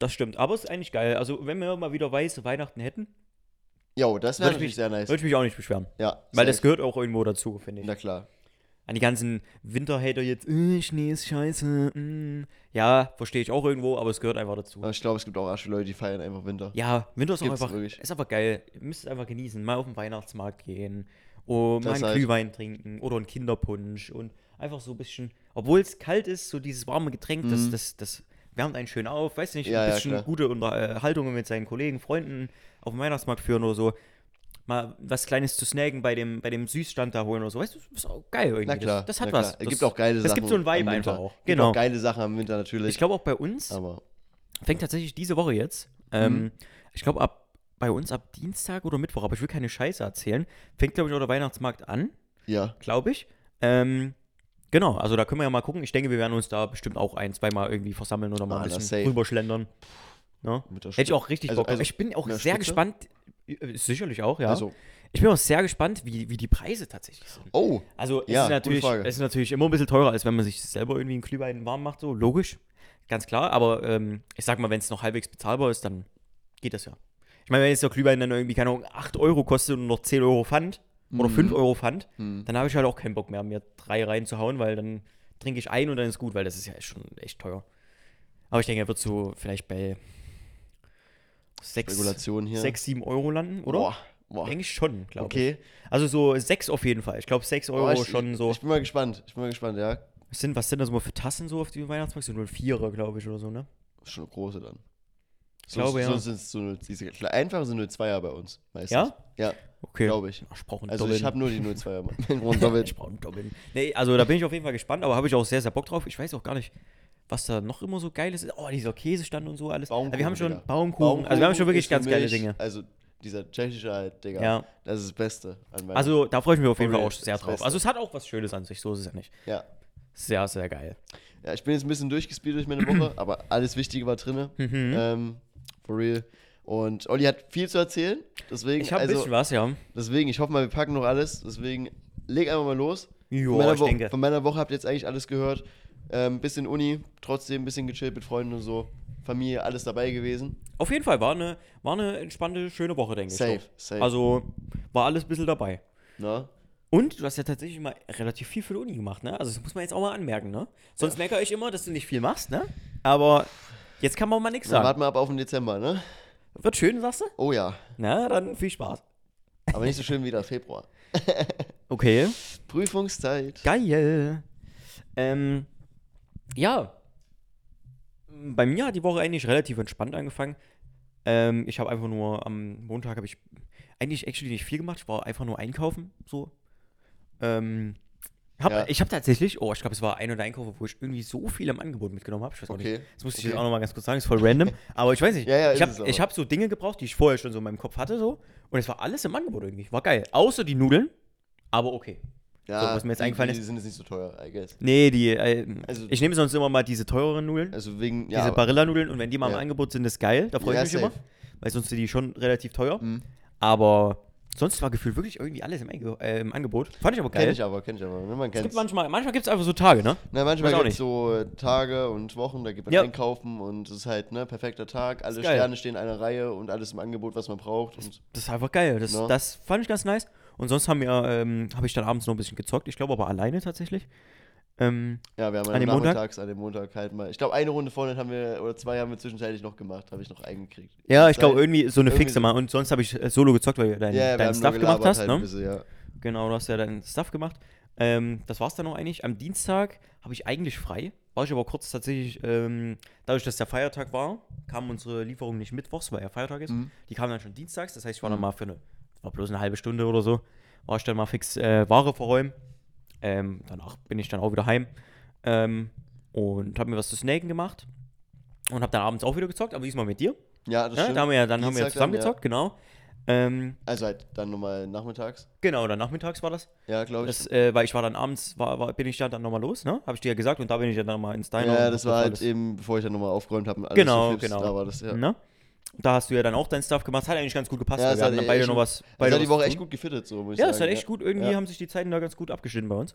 [SPEAKER 2] das stimmt. Aber es ist eigentlich geil. Also, wenn wir mal wieder weiße Weihnachten hätten,
[SPEAKER 1] Jo, das wäre natürlich
[SPEAKER 2] ich mich-
[SPEAKER 1] sehr nice.
[SPEAKER 2] würde ich mich auch nicht beschweren.
[SPEAKER 1] Ja,
[SPEAKER 2] Weil das gehört auch irgendwo dazu, finde ich.
[SPEAKER 1] Na klar.
[SPEAKER 2] An die ganzen Winterhater jetzt, äh, Schnee ist scheiße. mm. Ja, verstehe ich auch irgendwo, aber es gehört einfach dazu.
[SPEAKER 1] Ich glaube, es gibt auch arschige Leute, die feiern einfach Winter.
[SPEAKER 2] Ja, Winter ist auch einfach,
[SPEAKER 1] wirklich.
[SPEAKER 2] ist einfach geil. Ihr müsst es einfach genießen. Mal auf den Weihnachtsmarkt gehen, und mal
[SPEAKER 1] Das
[SPEAKER 2] einen
[SPEAKER 1] halt.
[SPEAKER 2] Glühwein trinken oder einen Kinderpunsch und einfach so ein bisschen, obwohl es kalt ist, so dieses warme Getränk, das,
[SPEAKER 1] Mhm.
[SPEAKER 2] das, das wärmt einen schön auf. Weiß nicht,
[SPEAKER 1] Ja,
[SPEAKER 2] ein
[SPEAKER 1] ja,
[SPEAKER 2] bisschen
[SPEAKER 1] klar.
[SPEAKER 2] gute Unterhaltungen mit seinen Kollegen, Freunden auf dem Weihnachtsmarkt führen oder so. Mal was Kleines zu snacken bei dem, bei dem Süßstand da holen oder so. Weißt du, das ist auch geil irgendwie.
[SPEAKER 1] Na klar.
[SPEAKER 2] Das, das hat was.
[SPEAKER 1] Es gibt auch geile
[SPEAKER 2] das
[SPEAKER 1] Sachen.
[SPEAKER 2] gibt so ein Vibe einfach auch.
[SPEAKER 1] Gibt
[SPEAKER 2] Genau.
[SPEAKER 1] auch geile Sachen am Winter natürlich.
[SPEAKER 2] Ich glaube auch bei uns
[SPEAKER 1] aber
[SPEAKER 2] fängt tatsächlich diese Woche jetzt. Ähm,
[SPEAKER 1] Mhm.
[SPEAKER 2] Ich glaube, ab bei uns ab Dienstag oder Mittwoch, aber ich will keine Scheiße erzählen. Fängt, glaube ich, auch der Weihnachtsmarkt an,
[SPEAKER 1] ja.
[SPEAKER 2] glaube ich. Ähm, genau, also da können wir ja mal gucken. Ich denke, wir werden uns da bestimmt auch ein, zweimal irgendwie versammeln oder mal
[SPEAKER 1] Ah,
[SPEAKER 2] ein bisschen
[SPEAKER 1] safe.
[SPEAKER 2] rüberschlendern. Ne? Hätte ich auch richtig
[SPEAKER 1] Also-
[SPEAKER 2] Bock drauf.
[SPEAKER 1] also
[SPEAKER 2] ich bin auch sehr
[SPEAKER 1] Spitze?
[SPEAKER 2] gespannt. äh, Sicherlich auch, ja.
[SPEAKER 1] Also,
[SPEAKER 2] ich bin auch sehr gespannt, wie, wie die Preise tatsächlich sind.
[SPEAKER 1] oh,
[SPEAKER 2] Also es,
[SPEAKER 1] Ja,
[SPEAKER 2] ist natürlich, es ist natürlich immer ein bisschen teurer, als wenn man sich selber irgendwie einen Glühwein warm macht, so logisch, ganz klar. Aber ähm, ich sag mal, wenn es noch halbwegs bezahlbar ist, dann geht das ja. Ich meine, wenn jetzt der Glühwein dann irgendwie, keine Ahnung, 8 Euro kostet und noch 10 Euro Pfand oder
[SPEAKER 1] Mhm.
[SPEAKER 2] 5 Euro Pfand,
[SPEAKER 1] Hm.
[SPEAKER 2] dann habe ich halt auch keinen Bock mehr, mir drei reinzuhauen, weil dann trinke ich ein und dann ist gut, weil das ist ja schon echt teuer. Aber ich denke, er wird so vielleicht bei 6,
[SPEAKER 1] Regulation hier.
[SPEAKER 2] 6 7 Euro landen, oder?
[SPEAKER 1] Boah, boah.
[SPEAKER 2] Denke ich schon, glaube ich.
[SPEAKER 1] Okay.
[SPEAKER 2] Also so 6 auf jeden Fall. Ich glaube 6 Euro
[SPEAKER 1] Boah, ich,
[SPEAKER 2] schon so.
[SPEAKER 1] Ich bin mal gespannt. Ich bin mal gespannt, ja.
[SPEAKER 2] Was sind, was sind das mal für Tassen so auf die Weihnachtsmarkt? So 04er, glaube ich, oder so, ne?
[SPEAKER 1] Schon eine große dann.
[SPEAKER 2] Ich glaube, ja.
[SPEAKER 1] Sonst sind so diese einfache sind 02er bei uns. Meistens.
[SPEAKER 2] Ja?
[SPEAKER 1] Ja,
[SPEAKER 2] Okay.
[SPEAKER 1] glaube ich.
[SPEAKER 2] Ich brauche einen
[SPEAKER 1] Also
[SPEAKER 2] Doppeln.
[SPEAKER 1] ich habe nur die 02er. Mann. Und doppelt.
[SPEAKER 2] ich brauche einen Doppeln. Nee, also da bin ich auf jeden Fall gespannt, aber habe ich auch sehr, sehr Bock drauf. Ich weiß auch gar nicht, was da noch immer so geil ist. Oh, dieser Käsestand und so alles.
[SPEAKER 1] Baumkuchen,
[SPEAKER 2] wir haben schon
[SPEAKER 1] Digga.
[SPEAKER 2] Baumkuchen. Also wir haben schon wirklich ganz geile
[SPEAKER 1] mich-
[SPEAKER 2] Dinge.
[SPEAKER 1] Also dieser tschechische halt, Digga.
[SPEAKER 2] Ja.
[SPEAKER 1] Das ist das Beste.
[SPEAKER 2] Also da freue ich mich auf jeden Fall auch sehr drauf.
[SPEAKER 1] Beste.
[SPEAKER 2] Also es hat auch was Schönes an sich, so ist es ja nicht.
[SPEAKER 1] ja.
[SPEAKER 2] Sehr, sehr geil.
[SPEAKER 1] ja, ich bin jetzt ein bisschen durchgespielt durch meine Woche, aber alles Wichtige war drin.
[SPEAKER 2] Mhm.
[SPEAKER 1] Ähm, for real. Und Olli hat viel zu erzählen. Deswegen,
[SPEAKER 2] Ich habe ein
[SPEAKER 1] also,
[SPEAKER 2] bisschen was, ja.
[SPEAKER 1] deswegen, ich hoffe mal, wir packen noch alles. Deswegen, leg einfach mal los. von,
[SPEAKER 2] Jo,
[SPEAKER 1] meiner
[SPEAKER 2] ich
[SPEAKER 1] Wo-
[SPEAKER 2] denke.
[SPEAKER 1] von meiner Woche habt ihr jetzt eigentlich alles gehört. Ähm, bisschen Uni, trotzdem ein bisschen gechillt mit Freunden und so. Familie, alles dabei gewesen.
[SPEAKER 2] Auf jeden Fall war eine, war eine entspannte, schöne Woche, denke ich.
[SPEAKER 1] Safe, safe.
[SPEAKER 2] Also war alles ein bisschen dabei.
[SPEAKER 1] Na?
[SPEAKER 2] Und du hast ja tatsächlich mal relativ viel für die Uni gemacht, ne? Also das muss man jetzt auch mal anmerken, ne? Sonst meckere ich immer, dass du nicht viel machst, ne? Aber jetzt kann man mal nichts sagen.
[SPEAKER 1] warten wir ab auf den Dezember, ne?
[SPEAKER 2] Wird schön, sagst du?
[SPEAKER 1] Oh ja.
[SPEAKER 2] Na, dann viel Spaß.
[SPEAKER 1] Aber nicht so schön wie der Februar.
[SPEAKER 2] Okay.
[SPEAKER 1] Prüfungszeit.
[SPEAKER 2] Geil. Ähm, ja. Bei mir hat die Woche eigentlich relativ entspannt angefangen. Ähm, ich habe einfach nur am Montag habe ich eigentlich actually nicht viel gemacht. Ich war einfach nur einkaufen, so. Ähm, Hab,
[SPEAKER 1] Ja.
[SPEAKER 2] Ich habe tatsächlich, oh, ich glaube, es war ein oder Einkauf, wo ich irgendwie so viel im Angebot mitgenommen habe. Ich weiß auch
[SPEAKER 1] Okay.
[SPEAKER 2] nicht. Das musste ich
[SPEAKER 1] Okay.
[SPEAKER 2] jetzt auch nochmal ganz kurz sagen, ist voll random. aber ich weiß nicht.
[SPEAKER 1] Ja, ja,
[SPEAKER 2] ich habe ich hab so Dinge gebraucht, die ich vorher schon so in meinem Kopf hatte, so. Und es war alles im Angebot irgendwie. War geil. Außer die Nudeln, aber okay.
[SPEAKER 1] Ja,
[SPEAKER 2] was mir jetzt
[SPEAKER 1] die,
[SPEAKER 2] eingefallen
[SPEAKER 1] die
[SPEAKER 2] ist.
[SPEAKER 1] sind jetzt nicht so teuer, I guess.
[SPEAKER 2] Nee, die, äh,
[SPEAKER 1] Also-
[SPEAKER 2] ich nehme sonst immer mal diese teureren Nudeln.
[SPEAKER 1] Also wegen, ja,
[SPEAKER 2] diese Barilla-Nudeln. Und wenn die mal im
[SPEAKER 1] Ja.
[SPEAKER 2] Angebot sind, ist geil. Da freue ich mich immer.
[SPEAKER 1] safe.
[SPEAKER 2] Weil sonst sind die schon relativ teuer.
[SPEAKER 1] Mhm.
[SPEAKER 2] Aber sonst war gefühlt wirklich irgendwie alles im, Einge äh, im Angebot. Fand ich aber geil.
[SPEAKER 1] Kenn ich aber, kenn ich aber. Ne, man
[SPEAKER 2] es gibt manchmal, manchmal gibt es einfach so Tage, ne?
[SPEAKER 1] Na, manchmal gibt es so Tage und Wochen, da geht man
[SPEAKER 2] Ja.
[SPEAKER 1] einkaufen und es ist halt, ne, perfekter Tag, alle. Sterne stehen in einer Reihe und alles im Angebot, was man braucht. Und
[SPEAKER 2] Das ist einfach geil. Das,
[SPEAKER 1] Ja.
[SPEAKER 2] das fand ich ganz nice. Und sonst haben wir, ähm, habe ich dann abends noch ein bisschen gezockt. Ich glaube aber alleine tatsächlich. Ähm,
[SPEAKER 1] ja, wir haben
[SPEAKER 2] An dem Montag?
[SPEAKER 1] an dem Montag halt mal. Ich glaube, eine Runde vorne haben wir, oder zwei haben wir zwischenzeitlich noch gemacht, habe ich noch eingekriegt.
[SPEAKER 2] ja, ich glaube irgendwie so eine
[SPEAKER 1] Irgendwie
[SPEAKER 2] fixe
[SPEAKER 1] so.
[SPEAKER 2] mal. Und sonst habe ich äh, solo gezockt, weil du dein,
[SPEAKER 1] Ja, haben
[SPEAKER 2] Stuff gemacht hast.
[SPEAKER 1] halt
[SPEAKER 2] Ne?
[SPEAKER 1] bisschen, ja.
[SPEAKER 2] Genau, du hast ja deinen Stuff gemacht. Ähm, das war's dann noch eigentlich. Am Dienstag habe ich eigentlich frei. War ich aber kurz tatsächlich, ähm, dadurch, dass der Feiertag war, kam unsere Lieferung nicht mittwochs, weil ja Feiertag ist.
[SPEAKER 1] Mhm.
[SPEAKER 2] Die kam dann schon dienstags. Das heißt, ich war dann
[SPEAKER 1] Mhm.
[SPEAKER 2] mal für eine, war bloß eine halbe Stunde oder so, war ich dann mal fix äh, Ware verräumen. Ähm, danach bin ich dann auch wieder heim. Ähm, und habe mir was zu snaken gemacht. Und habe dann abends auch wieder gezockt, aber diesmal mit dir.
[SPEAKER 1] Ja, das
[SPEAKER 2] Ja,
[SPEAKER 1] stimmt.
[SPEAKER 2] da haben wir ja, dann haben wir ja
[SPEAKER 1] Dienstag
[SPEAKER 2] zusammen
[SPEAKER 1] dann, ja.
[SPEAKER 2] gezockt, genau. Ähm,
[SPEAKER 1] Also halt dann nochmal nachmittags.
[SPEAKER 2] genau, dann nachmittags war das.
[SPEAKER 1] Ja, glaube ich.
[SPEAKER 2] Das, äh, weil ich war dann abends, war, war, bin ich da dann nochmal los, ne? Habe ich dir ja gesagt und da bin ich ja dann nochmal ins Diner.
[SPEAKER 1] ja, das war halt
[SPEAKER 2] alles-
[SPEAKER 1] eben, bevor ich dann nochmal aufgeräumt habe
[SPEAKER 2] Genau,
[SPEAKER 1] so
[SPEAKER 2] genau.
[SPEAKER 1] Da war das, ja.
[SPEAKER 2] Ne? Da hast du ja dann auch dein Stuff gemacht. Hat eigentlich ganz gut gepasst,
[SPEAKER 1] Ja,
[SPEAKER 2] wir
[SPEAKER 1] hat
[SPEAKER 2] hatten dann
[SPEAKER 1] echt
[SPEAKER 2] beide noch was.
[SPEAKER 1] Das
[SPEAKER 2] Beide
[SPEAKER 1] hat die Woche echt gut gefittet, so muss ich
[SPEAKER 2] Ja, es hat echt gut. Irgendwie
[SPEAKER 1] Ja.
[SPEAKER 2] haben sich die Zeiten da ganz gut abgeschnitten bei uns.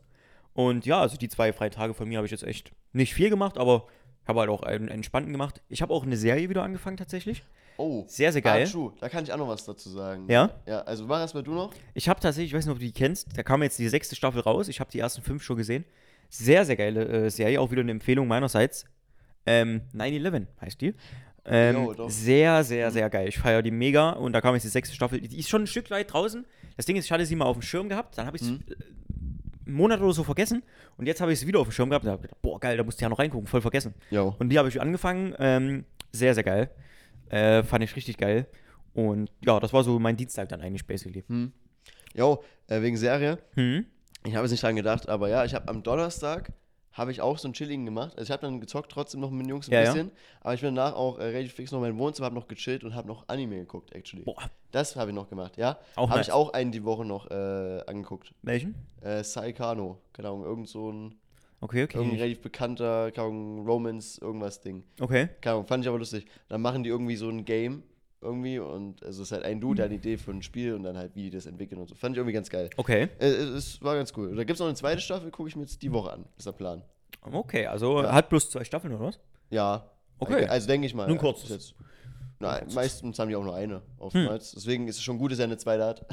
[SPEAKER 2] Und ja, also die zwei freie Tage von mir habe ich jetzt echt nicht viel gemacht, aber habe halt auch einen entspannten gemacht. Ich habe auch eine Serie wieder angefangen tatsächlich.
[SPEAKER 1] Oh.
[SPEAKER 2] Sehr, sehr geil.
[SPEAKER 1] Ah, true. Da kann ich auch noch was dazu sagen.
[SPEAKER 2] Ja?
[SPEAKER 1] Ja, also mach erstmal du noch.
[SPEAKER 2] Ich habe tatsächlich, ich weiß nicht, ob du die kennst, da kam jetzt die sechste Staffel raus. Ich habe die ersten fünf schon gesehen. Sehr, sehr geile äh, Serie, auch wieder eine Empfehlung meinerseits. Ähm, 9-11 heißt die. Ähm,
[SPEAKER 1] Jo,
[SPEAKER 2] sehr, sehr, sehr geil. Ich feiere die mega und da kam jetzt die sechste Staffel. Die ist schon ein Stück weit draußen. Das Ding ist, ich hatte sie mal auf dem Schirm gehabt, dann habe ich es
[SPEAKER 1] Mhm.
[SPEAKER 2] einen Monat oder so vergessen und jetzt habe ich sie wieder auf dem Schirm gehabt und habe gedacht, boah, geil, da musst du ja noch reingucken, voll vergessen.
[SPEAKER 1] Jo.
[SPEAKER 2] Und die habe ich angefangen. Ähm, sehr, sehr geil. Äh, fand ich richtig geil. Und ja, das war so mein Dienstag dann eigentlich, basically.
[SPEAKER 1] Hm. Jo, äh, wegen Serie.
[SPEAKER 2] Hm?
[SPEAKER 1] Ich habe jetzt nicht dran gedacht, aber ja, ich habe am Donnerstag habe ich auch so ein Chilling gemacht. Also ich habe dann gezockt trotzdem noch mit den Jungs ein
[SPEAKER 2] Ja, ja.
[SPEAKER 1] bisschen, aber ich bin danach auch äh, relativ fix noch in meinem Wohnzimmer, habe noch gechillt und habe noch Anime geguckt, actually.
[SPEAKER 2] Boah,
[SPEAKER 1] Das habe ich noch gemacht, ja.
[SPEAKER 2] Auch
[SPEAKER 1] Habe
[SPEAKER 2] nice.
[SPEAKER 1] ich auch einen die Woche noch äh, angeguckt.
[SPEAKER 2] welchen?
[SPEAKER 1] Äh, Saikano, keine Ahnung, irgend so ein
[SPEAKER 2] Okay, okay.
[SPEAKER 1] relativ bekannter, keine Ahnung, Romance, irgendwas Ding.
[SPEAKER 2] Okay.
[SPEAKER 1] Keine Ahnung, fand ich aber lustig. Dann machen die irgendwie so ein Game irgendwie und also es ist halt ein Dude, der eine Idee für ein Spiel und dann halt, wie die das entwickeln und so. Fand ich irgendwie ganz geil.
[SPEAKER 2] Okay.
[SPEAKER 1] Äh, es war ganz cool. Da gibt es noch eine zweite Staffel, gucke ich mir jetzt die Woche an. Ist der Plan.
[SPEAKER 2] Okay, also
[SPEAKER 1] Ja.
[SPEAKER 2] hat bloß zwei Staffeln oder was?
[SPEAKER 1] Ja.
[SPEAKER 2] Okay.
[SPEAKER 1] Also denke ich mal.
[SPEAKER 2] Nun
[SPEAKER 1] Jetzt, na,
[SPEAKER 2] kurzes.
[SPEAKER 1] meistens haben die auch nur eine
[SPEAKER 2] Hm.
[SPEAKER 1] oftmals. Deswegen ist es schon gut, dass er eine zweite hat.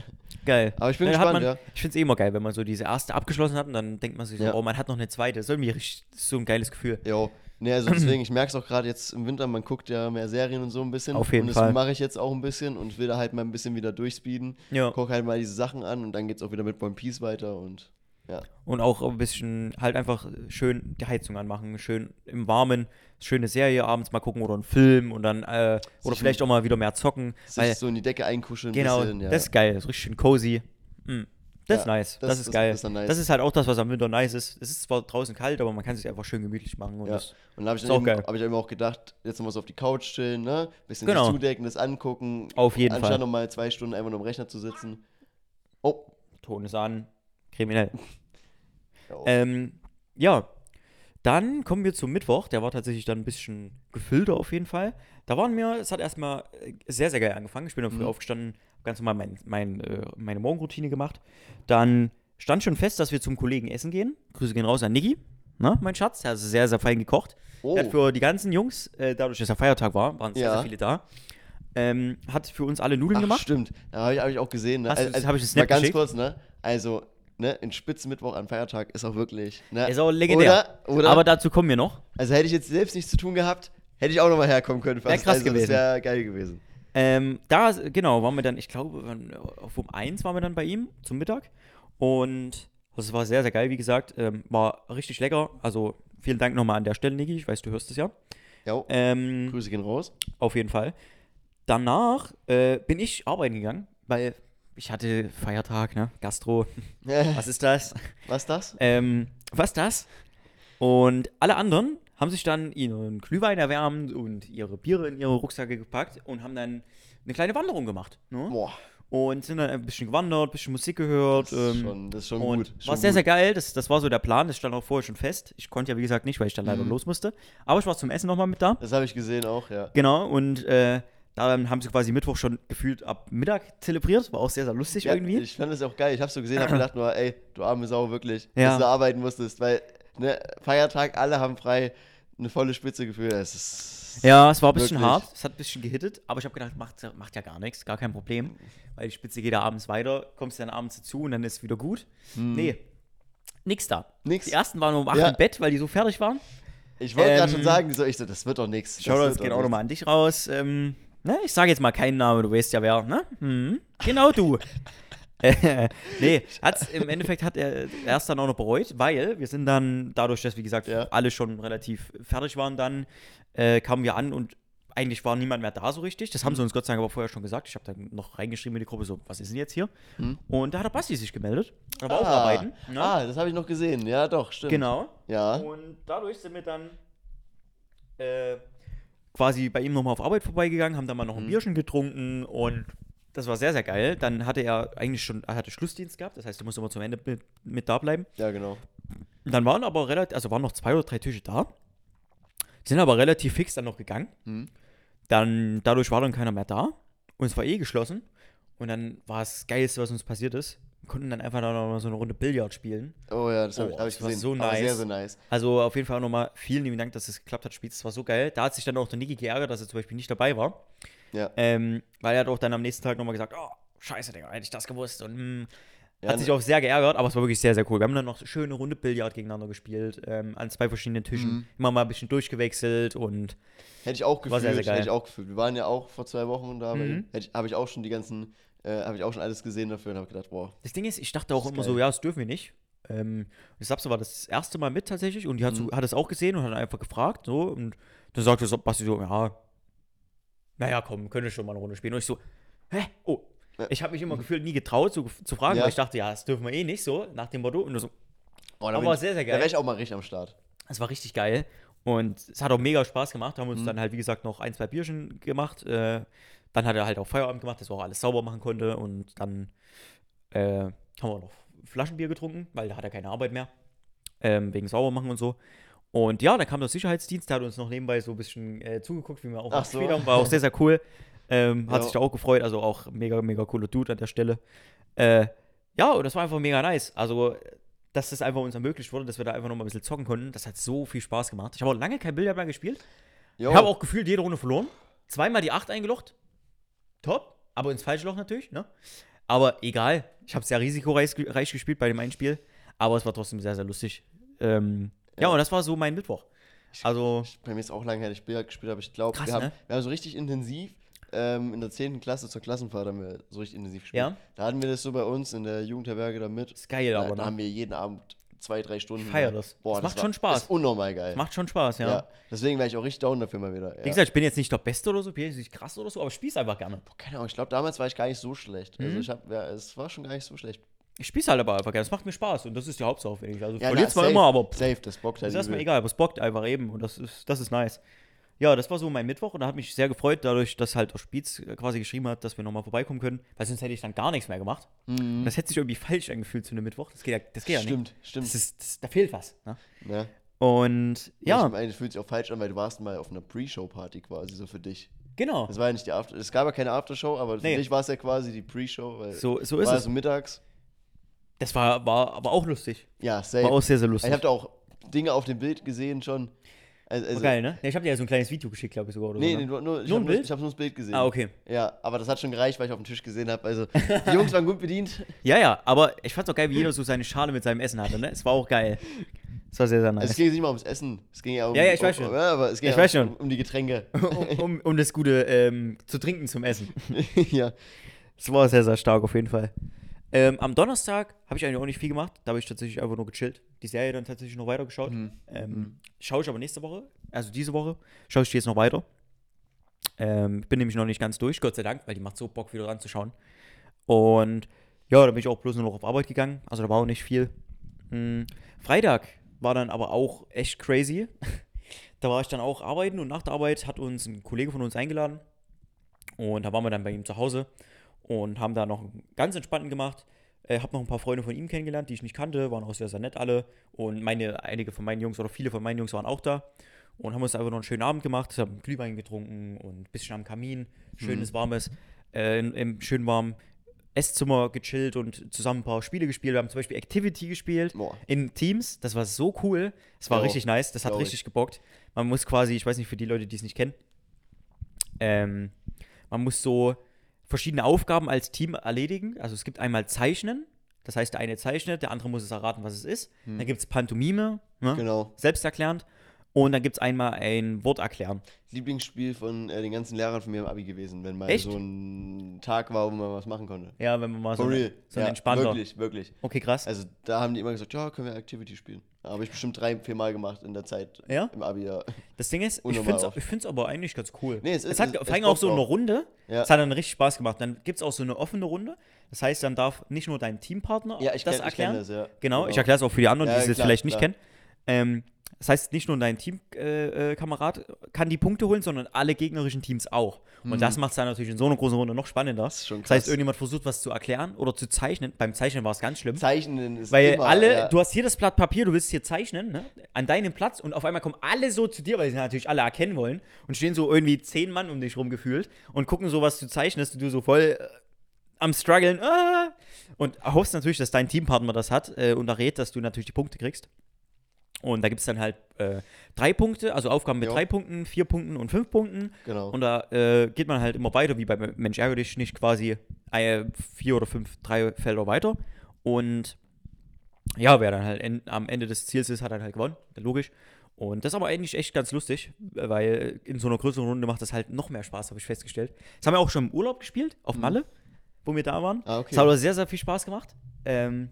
[SPEAKER 2] Geil.
[SPEAKER 1] Aber ich bin
[SPEAKER 2] Dann
[SPEAKER 1] gespannt,
[SPEAKER 2] man,
[SPEAKER 1] ja.
[SPEAKER 2] Ich finde es eh immer geil, wenn man so diese erste abgeschlossen hat und dann denkt man sich so,
[SPEAKER 1] Ja.
[SPEAKER 2] oh, man hat noch eine zweite. Das ist irgendwie so ein geiles Gefühl.
[SPEAKER 1] Jo. Nee, also deswegen, ich merke es auch gerade jetzt im Winter, man guckt ja mehr Serien und so ein bisschen.
[SPEAKER 2] Auf jeden
[SPEAKER 1] und
[SPEAKER 2] Fall.
[SPEAKER 1] das mache ich jetzt auch ein bisschen und will da halt mal ein bisschen wieder durchspeeden.
[SPEAKER 2] Ja.
[SPEAKER 1] Guck halt mal diese Sachen an und dann geht es auch wieder mit One Piece weiter und ja.
[SPEAKER 2] Und auch ein bisschen halt einfach schön die Heizung anmachen, schön im Warmen, schöne Serie abends mal gucken oder einen Film und dann, äh, oder vielleicht auch mal wieder mehr zocken.
[SPEAKER 1] Sich
[SPEAKER 2] Weil,
[SPEAKER 1] so in die Decke einkuscheln. ein
[SPEAKER 2] genau,
[SPEAKER 1] bisschen, ja.
[SPEAKER 2] das ist geil, das ist richtig schön cozy. Mm. Das ist
[SPEAKER 1] Ja,
[SPEAKER 2] nice, das,
[SPEAKER 1] das-
[SPEAKER 2] ist
[SPEAKER 1] das-
[SPEAKER 2] geil.
[SPEAKER 1] das nice.
[SPEAKER 2] Das ist halt auch das, was am Winter nice ist. Es ist zwar draußen kalt, aber man kann sich einfach schön gemütlich machen. Und
[SPEAKER 1] Ja.
[SPEAKER 2] das,
[SPEAKER 1] Und da habe ich, dann
[SPEAKER 2] auch
[SPEAKER 1] eben- hab ich eben auch gedacht, jetzt nochmal so auf die Couch chillen, ne? Bisschen
[SPEAKER 2] Genau.
[SPEAKER 1] sich zudecken, das angucken.
[SPEAKER 2] Auf jeden
[SPEAKER 1] anstatt
[SPEAKER 2] Fall.
[SPEAKER 1] nochmal zwei Stunden einfach nur am Rechner zu sitzen. Oh.
[SPEAKER 2] Ton ist an, kriminell.
[SPEAKER 1] Ja, oh.
[SPEAKER 2] Ähm, ja, dann kommen wir zum Mittwoch. Der war tatsächlich dann ein bisschen gefüllter auf jeden Fall. Da waren wir, es hat erstmal äh, sehr, sehr geil angefangen. Ich bin dann früh
[SPEAKER 1] Mhm.
[SPEAKER 2] aufgestanden, ganz normal mein, mein, äh, meine Morgenroutine gemacht. Dann stand schon fest, dass wir zum Kollegen essen gehen. Grüße gehen raus an Niki, ne, mein Schatz. Der hat sehr, sehr fein gekocht.
[SPEAKER 1] oh.
[SPEAKER 2] Der hat für die ganzen Jungs, äh, dadurch, dass ja Feiertag war, waren sehr,
[SPEAKER 1] Ja.
[SPEAKER 2] sehr viele da, ähm, hat für uns alle Nudeln
[SPEAKER 1] Ach,
[SPEAKER 2] gemacht.
[SPEAKER 1] stimmt. Da habe ich, hab ich auch gesehen. Ne?
[SPEAKER 2] Hast du-
[SPEAKER 1] Also,
[SPEAKER 2] hab ich
[SPEAKER 1] mal
[SPEAKER 2] Snap
[SPEAKER 1] ganz
[SPEAKER 2] geschickt?
[SPEAKER 1] kurz, ne? Also, ne, ein Spitzenmittwoch an Feiertag ist auch wirklich. Ne?
[SPEAKER 2] Ist auch legendär.
[SPEAKER 1] Oder? oder
[SPEAKER 2] Aber dazu kommen wir noch.
[SPEAKER 1] also hätte ich jetzt selbst nichts zu tun gehabt, hätte ich auch nochmal herkommen können.
[SPEAKER 2] Wär
[SPEAKER 1] fast.
[SPEAKER 2] krass
[SPEAKER 1] also,
[SPEAKER 2] gewesen.
[SPEAKER 1] Das wäre geil gewesen.
[SPEAKER 2] Ähm, da, genau, waren wir dann, ich glaube, auf um 1 waren wir dann bei ihm zum Mittag. Und das war sehr, sehr geil, wie gesagt. Ähm, war richtig lecker. Also vielen Dank nochmal an der Stelle, Niki. Ich weiß, du hörst es ja.
[SPEAKER 1] Jo.
[SPEAKER 2] Ähm,
[SPEAKER 1] Grüße gehen raus.
[SPEAKER 2] auf jeden Fall. Danach äh, bin ich arbeiten gegangen, weil ich hatte Feiertag, ne? Gastro. Was ist das?
[SPEAKER 1] Was das?
[SPEAKER 2] Ähm, was das? Und alle anderen haben sich dann ihren Glühwein erwärmt und ihre Biere in ihre Rucksäcke gepackt und haben dann eine kleine Wanderung gemacht. Ne?
[SPEAKER 1] Boah,
[SPEAKER 2] Und sind dann ein bisschen gewandert, ein bisschen Musik gehört.
[SPEAKER 1] das ist
[SPEAKER 2] ähm,
[SPEAKER 1] schon, das ist schon gut.
[SPEAKER 2] war
[SPEAKER 1] Schon
[SPEAKER 2] sehr,
[SPEAKER 1] gut.
[SPEAKER 2] sehr geil. Das, das war so der Plan. Das stand auch vorher schon fest. Ich konnte ja, wie gesagt, nicht, weil ich dann leider
[SPEAKER 1] Mhm.
[SPEAKER 2] los musste. Aber ich war zum Essen nochmal mit da.
[SPEAKER 1] Das habe ich gesehen auch, ja.
[SPEAKER 2] Genau. Und äh, dann haben sie quasi Mittwoch schon gefühlt ab Mittag zelebriert. War auch sehr, sehr lustig
[SPEAKER 1] ja
[SPEAKER 2] irgendwie.
[SPEAKER 1] Ich fand das auch geil. Ich habe so gesehen, habe gedacht nur, ey, du arme Sau, wirklich,
[SPEAKER 2] Ja.
[SPEAKER 1] dass du arbeiten musstest, weil ne, Feiertag, alle haben frei, eine volle Spitze gefühlt. Es ist
[SPEAKER 2] Ja, es war ein bisschen
[SPEAKER 1] Wirklich.
[SPEAKER 2] hart, es hat ein bisschen gehittet, aber ich habe gedacht, macht, macht ja gar nichts, gar kein Problem, weil die Spitze geht ja abends weiter, kommst dann abends dazu und dann ist wieder gut. Nee, nix da.
[SPEAKER 1] Hm. Nix.
[SPEAKER 2] Die ersten waren um 8
[SPEAKER 1] Ja.
[SPEAKER 2] im Bett, weil die so fertig waren.
[SPEAKER 1] Ich wollte gerade
[SPEAKER 2] Ähm,
[SPEAKER 1] schon sagen, so, ich so, das wird doch nichts.
[SPEAKER 2] Shoutouts gehen auch nochmal an dich raus. Ähm, ne, ich sage jetzt mal keinen Namen, du weißt ja wer, ne? Hm, genau du. Nee, hat's, im Endeffekt hat er erst dann auch noch bereut, weil wir sind dann, dadurch, dass wie gesagt
[SPEAKER 1] Ja.
[SPEAKER 2] alle schon relativ fertig waren, dann äh, kamen wir an und eigentlich war niemand mehr da so richtig. Das haben sie uns Gott sei Dank aber vorher schon gesagt. Ich habe dann noch reingeschrieben in die Gruppe so, was ist denn jetzt hier?
[SPEAKER 1] Hm.
[SPEAKER 2] Und da hat der Basti sich gemeldet. Da war auch
[SPEAKER 1] Ah,
[SPEAKER 2] arbeiten. Ne?
[SPEAKER 1] ah, das habe ich noch gesehen. Ja, doch, stimmt.
[SPEAKER 2] Genau.
[SPEAKER 1] Ja.
[SPEAKER 2] Und dadurch sind wir dann äh, quasi bei ihm nochmal auf Arbeit vorbeigegangen, haben dann mal noch ein
[SPEAKER 1] Mhm.
[SPEAKER 2] Bierchen getrunken und das war sehr, sehr geil. Dann hatte er eigentlich schon, er hatte Schlussdienst gehabt, das heißt, er musste immer zum Ende mit, mit da bleiben.
[SPEAKER 1] Ja, genau.
[SPEAKER 2] Dann waren aber relativ, also waren noch zwei oder drei Tische da, sind aber relativ fix dann noch gegangen.
[SPEAKER 1] Hm.
[SPEAKER 2] Dann, dadurch war dann keiner mehr da und es war eh geschlossen. Und dann war es Geilste, was uns passiert ist. Wir konnten dann einfach noch mal so eine Runde Billard spielen.
[SPEAKER 1] Oh ja, das habe
[SPEAKER 2] Oh,
[SPEAKER 1] hab ich
[SPEAKER 2] das war
[SPEAKER 1] gesehen.
[SPEAKER 2] so
[SPEAKER 1] Aber sehr,
[SPEAKER 2] nice.
[SPEAKER 1] sehr nice.
[SPEAKER 2] Also auf jeden Fall auch nochmal vielen lieben Dank, dass es geklappt hat, Spitz. Das war so geil. Da hat sich dann auch der Niki geärgert, dass er zum Beispiel nicht dabei war.
[SPEAKER 1] Ja.
[SPEAKER 2] Ähm, weil er hat auch dann am nächsten Tag nochmal gesagt, oh, scheiße, Digga, hätte ich das gewusst. Und hm,
[SPEAKER 1] Ja,
[SPEAKER 2] hat sich auch sehr geärgert, aber es war wirklich sehr, sehr cool. Wir haben dann noch eine schöne Runde Billard gegeneinander gespielt, ähm, an zwei verschiedenen Tischen.
[SPEAKER 1] Mhm.
[SPEAKER 2] Immer mal ein bisschen durchgewechselt und
[SPEAKER 1] Hätte ich auch
[SPEAKER 2] War
[SPEAKER 1] gefühlt.
[SPEAKER 2] sehr, sehr geil.
[SPEAKER 1] Hätte ich auch gefühlt. Wir waren ja auch vor zwei Wochen da,
[SPEAKER 2] mhm.
[SPEAKER 1] habe ich auch schon die ganzen, äh, habe ich auch schon alles gesehen dafür und habe gedacht, boah,
[SPEAKER 2] das Ding ist, ich dachte auch
[SPEAKER 1] Das
[SPEAKER 2] immer
[SPEAKER 1] geil.
[SPEAKER 2] so, ja, das dürfen wir nicht. Ähm, das Sapse war das erste Mal mit tatsächlich und die hat, so,
[SPEAKER 1] Mhm.
[SPEAKER 2] hat es auch gesehen und hat einfach gefragt. So, und dann sagte so, Basti so, ja, naja, komm, könnte schon mal eine Runde spielen. Und ich so, hä? Oh. Ich habe mich immer gefühlt nie getraut so, zu fragen,
[SPEAKER 1] Ja.
[SPEAKER 2] weil ich dachte, ja, das dürfen wir eh nicht so, nach dem Motto. Und so,
[SPEAKER 1] da
[SPEAKER 2] Aber
[SPEAKER 1] ich-
[SPEAKER 2] sehr, sehr
[SPEAKER 1] Da
[SPEAKER 2] geil.
[SPEAKER 1] wäre ich auch mal richtig am Start.
[SPEAKER 2] es war richtig geil. Und es hat auch mega Spaß gemacht. Haben uns
[SPEAKER 1] Mhm.
[SPEAKER 2] dann halt, wie gesagt, noch ein, zwei Bierchen gemacht. Äh, dann hat er halt auch Feierabend gemacht, dass er auch alles sauber machen konnte. Und dann äh, haben wir noch Flaschenbier getrunken, weil da hat er keine Arbeit mehr. Ähm, wegen Saubermachen und so. Und ja, dann kam der Sicherheitsdienst, der hat uns noch nebenbei so ein bisschen äh, zugeguckt, wie wir auch
[SPEAKER 1] so.
[SPEAKER 2] haben. War auch sehr, sehr cool. Ähm, hat
[SPEAKER 1] Ja.
[SPEAKER 2] sich da auch gefreut. Also auch mega, mega cooler Dude an der Stelle. Äh, ja, und das war einfach mega nice. Also, dass das einfach uns ermöglicht wurde, dass wir da einfach noch mal ein bisschen zocken konnten. Das hat so viel Spaß gemacht. Ich habe auch lange kein Billard mehr gespielt.
[SPEAKER 1] Jo,
[SPEAKER 2] Ich habe auch gefühlt jede Runde verloren. Zweimal die 8 eingelocht. Top. Aber ins falsche Loch natürlich, ne? Aber egal. Ich habe sehr risikoreich reich gespielt bei dem einen Spiel. Aber es war trotzdem sehr, sehr lustig. Ähm, ja.
[SPEAKER 1] Ja.
[SPEAKER 2] und das war so mein Mittwoch. Also,
[SPEAKER 1] bei mir ist auch lange her, ich Billard gespielt habe. Ich glaube, wir, haben-
[SPEAKER 2] ne?
[SPEAKER 1] wir haben so richtig intensiv ähm, in der 10. Klasse zur Klassenfahrt haben wir so richtig intensiv gespielt.
[SPEAKER 2] Ja.
[SPEAKER 1] Da hatten wir das so bei uns in der Jugendherberge da mit.
[SPEAKER 2] ist geil,
[SPEAKER 1] Da,
[SPEAKER 2] aber
[SPEAKER 1] da
[SPEAKER 2] ne?
[SPEAKER 1] haben wir jeden Abend zwei, drei Stunden.
[SPEAKER 2] Ich feier das.
[SPEAKER 1] Boah,
[SPEAKER 2] Das macht
[SPEAKER 1] war-
[SPEAKER 2] schon Spaß.
[SPEAKER 1] Das ist unnormal geil.
[SPEAKER 2] Das macht schon Spaß, ja.
[SPEAKER 1] ja. Deswegen wäre ich auch richtig down dafür mal wieder.
[SPEAKER 2] Wie
[SPEAKER 1] Ja.
[SPEAKER 2] gesagt, ich bin jetzt nicht der Beste oder so, bin jetzt nicht krass oder so, aber ich spiel's einfach gerne.
[SPEAKER 1] Keine Ahnung, ich glaube, damals war ich gar nicht so schlecht. Also
[SPEAKER 2] Mhm.
[SPEAKER 1] ich hab, ja, es war schon gar nicht so schlecht.
[SPEAKER 2] Ich spiel's halt aber einfach gerne. Es macht mir Spaß und das ist die Hauptsache, finde ich. Also, ich
[SPEAKER 1] Ja,
[SPEAKER 2] verliere
[SPEAKER 1] na,
[SPEAKER 2] zwar immer, aber pff,
[SPEAKER 1] Safe, das bockt halt
[SPEAKER 2] Das ist erstmal egal, aber es bockt einfach eben und das ist, das ist nice. Ja, das war so mein Mittwoch und da hat mich sehr gefreut, dadurch, dass halt auch Spiez quasi geschrieben hat, dass wir nochmal vorbeikommen können, weil sonst hätte ich dann gar nichts mehr gemacht. Und das hätte sich irgendwie falsch angefühlt zu einem Mittwoch. Das geht ja, das geht ja nicht.
[SPEAKER 1] Mhm. Stimmt, stimmt.
[SPEAKER 2] Da fehlt was. Ne?
[SPEAKER 1] ja.
[SPEAKER 2] Und ja,
[SPEAKER 1] Ich meine, es fühlt sich auch falsch an, weil du warst mal auf einer Pre-Show-Party quasi so für dich.
[SPEAKER 2] genau.
[SPEAKER 1] Das war ja nicht die After. Es gab ja keine Aftershow, aber für
[SPEAKER 2] Nee.
[SPEAKER 1] dich war es ja quasi die Pre-Show. weil
[SPEAKER 2] So, so ist
[SPEAKER 1] war
[SPEAKER 2] es.
[SPEAKER 1] so mittags.
[SPEAKER 2] Das war, war aber auch lustig.
[SPEAKER 1] Ja, safe.
[SPEAKER 2] War auch sehr, sehr
[SPEAKER 1] ich
[SPEAKER 2] lustig.
[SPEAKER 1] habe da auch Dinge auf dem Bild gesehen schon. Also, also,
[SPEAKER 2] geil, ne? Ja, ich habe dir ja so ein kleines Video geschickt, glaube ich sogar. Oder
[SPEAKER 1] Nee,
[SPEAKER 2] so,
[SPEAKER 1] nee,
[SPEAKER 2] ne?
[SPEAKER 1] nur, nur, ich habe nur, ich hab nur das Bild gesehen.
[SPEAKER 2] Ah, okay.
[SPEAKER 1] Ja, aber das hat schon gereicht, weil ich auf dem Tisch gesehen habe. Also, die Jungs waren gut bedient.
[SPEAKER 2] Ja, ja, aber ich fand's auch geil, wie jeder so seine Schale mit seinem Essen hatte, ne? Es war auch geil. Es war sehr, sehr
[SPEAKER 1] Also, es
[SPEAKER 2] nice.
[SPEAKER 1] ging nicht mal ums Essen. Es ging ja um.
[SPEAKER 2] Ja, ja, ich
[SPEAKER 1] um,
[SPEAKER 2] weiß schon.
[SPEAKER 1] Um, ja, aber es ging
[SPEAKER 2] Ich
[SPEAKER 1] ja
[SPEAKER 2] weiß
[SPEAKER 1] um,
[SPEAKER 2] schon.
[SPEAKER 1] um die Getränke.
[SPEAKER 2] um, um, das Gute ähm, zu trinken zum Essen.
[SPEAKER 1] ja.
[SPEAKER 2] Das war sehr, sehr stark auf jeden Fall. Ähm, am Donnerstag habe ich eigentlich auch nicht viel gemacht. Da habe ich tatsächlich einfach nur gechillt. Die Serie dann tatsächlich noch weitergeschaut.
[SPEAKER 1] Mhm.
[SPEAKER 2] Ähm, Schaue ich aber nächste Woche, also diese Woche, schaue ich die jetzt noch weiter. Ähm, bin nämlich noch nicht ganz durch, Gott sei Dank, weil die macht so Bock, wieder ranzuschauen. Und ja, da bin ich auch bloß nur noch auf Arbeit gegangen. Also da war auch nicht viel. Hm, Freitag war dann aber auch echt crazy. da war ich dann auch arbeiten und nach der Arbeit hat uns ein Kollege von uns eingeladen. Und da waren wir dann bei ihm zu Hause und haben da noch einen ganz entspannten gemacht. Äh, hab noch ein paar Freunde von ihm kennengelernt, die ich nicht kannte, waren auch sehr, sehr nett alle. Und meine, einige von meinen Jungs oder viele von meinen Jungs waren auch da. Und haben uns einfach noch einen schönen Abend gemacht, haben Glühwein getrunken und ein bisschen am Kamin, schönes, warmes, äh, im schön warmen Esszimmer gechillt und zusammen ein paar Spiele gespielt. Wir haben zum Beispiel Activity gespielt
[SPEAKER 1] Boah.
[SPEAKER 2] in Teams. Das war so cool. Das war
[SPEAKER 1] Glaub-
[SPEAKER 2] richtig nice. Das hat
[SPEAKER 1] glaub ich.
[SPEAKER 2] richtig gebockt. Man muss quasi, ich weiß nicht für die Leute, die es nicht kennen, ähm, man muss so verschiedene Aufgaben als Team erledigen. Also es gibt einmal Zeichnen. Das heißt, der eine zeichnet, der andere muss es erraten, was es ist. Dann gibt es Pantomime, ne?
[SPEAKER 1] Genau.
[SPEAKER 2] selbsterklärend. Und dann gibt es einmal ein Wort erklären.
[SPEAKER 1] Lieblingsspiel von äh, den ganzen Lehrern von mir im Abi gewesen, wenn mal
[SPEAKER 2] Echt?
[SPEAKER 1] so ein Tag war, wo man was machen konnte.
[SPEAKER 2] Ja, wenn man mal so,
[SPEAKER 1] For
[SPEAKER 2] eine,
[SPEAKER 1] real.
[SPEAKER 2] so ein
[SPEAKER 1] ja,
[SPEAKER 2] entspannter.
[SPEAKER 1] Wirklich, wirklich.
[SPEAKER 2] Okay, krass.
[SPEAKER 1] Also da haben die immer gesagt, ja, können wir Activity spielen. Habe ich bestimmt drei, vier Mal gemacht in der Zeit
[SPEAKER 2] Ja?
[SPEAKER 1] im Abi, ja.
[SPEAKER 2] Das Ding ist, ich finde es ich find's aber eigentlich ganz cool.
[SPEAKER 1] Nee, es ist-
[SPEAKER 2] hat
[SPEAKER 1] es- es
[SPEAKER 2] vor allem auch so eine. Runde.
[SPEAKER 1] Ja.
[SPEAKER 2] Es hat dann richtig Spaß gemacht. Dann gibt es auch so eine offene Runde. Das heißt, dann darf nicht nur dein Teampartner
[SPEAKER 1] Ja, ich
[SPEAKER 2] das
[SPEAKER 1] kenn- ich
[SPEAKER 2] erklären.
[SPEAKER 1] kenn das, ja.
[SPEAKER 2] Genau,
[SPEAKER 1] Genau.
[SPEAKER 2] ich erkläre es auch für die anderen, die es jetzt
[SPEAKER 1] klar,
[SPEAKER 2] vielleicht nicht kennen. Ähm, das heißt, nicht nur dein Teamkamerad äh, Kamerad kann die Punkte holen, sondern alle gegnerischen Teams auch. Und das macht es dann natürlich in so einer großen Runde noch spannender. Das,
[SPEAKER 1] Mhm. ist schon
[SPEAKER 2] das heißt, irgendjemand versucht, was zu erklären oder zu zeichnen. Beim Zeichnen war es ganz schlimm.
[SPEAKER 1] Zeichnen ist
[SPEAKER 2] Weil
[SPEAKER 1] immer,
[SPEAKER 2] alle,
[SPEAKER 1] ja.
[SPEAKER 2] du hast hier das Blatt Papier, du willst hier zeichnen, ne? An deinem Platz und auf einmal kommen alle so zu dir, weil sie natürlich alle erkennen wollen und stehen so irgendwie zehn Mann um dich rum gefühlt und gucken so, was du zeichnest und du so voll äh, am struggeln ah! und hoffst natürlich, dass dein Teampartner das hat äh, und errät, dass du natürlich die Punkte kriegst. Und da gibt es dann halt äh, drei Punkte, also Aufgaben mit
[SPEAKER 1] Jo.
[SPEAKER 2] drei Punkten, vier Punkten und fünf Punkten.
[SPEAKER 1] Genau.
[SPEAKER 2] Und da äh, geht man halt immer weiter, wie bei Mensch ärgere dich nicht quasi äh, vier oder fünf, drei Felder weiter. Und ja, wer dann halt en am Ende des Ziels ist, hat dann halt gewonnen, logisch. Und das ist aber eigentlich echt ganz lustig, weil in so einer größeren Runde macht das halt noch mehr Spaß, habe ich festgestellt. Das haben wir auch schon im Urlaub gespielt, auf Malle, wo wir da waren.
[SPEAKER 1] Mhm. Ah, okay.
[SPEAKER 2] Das hat aber sehr, sehr viel Spaß gemacht. Ähm,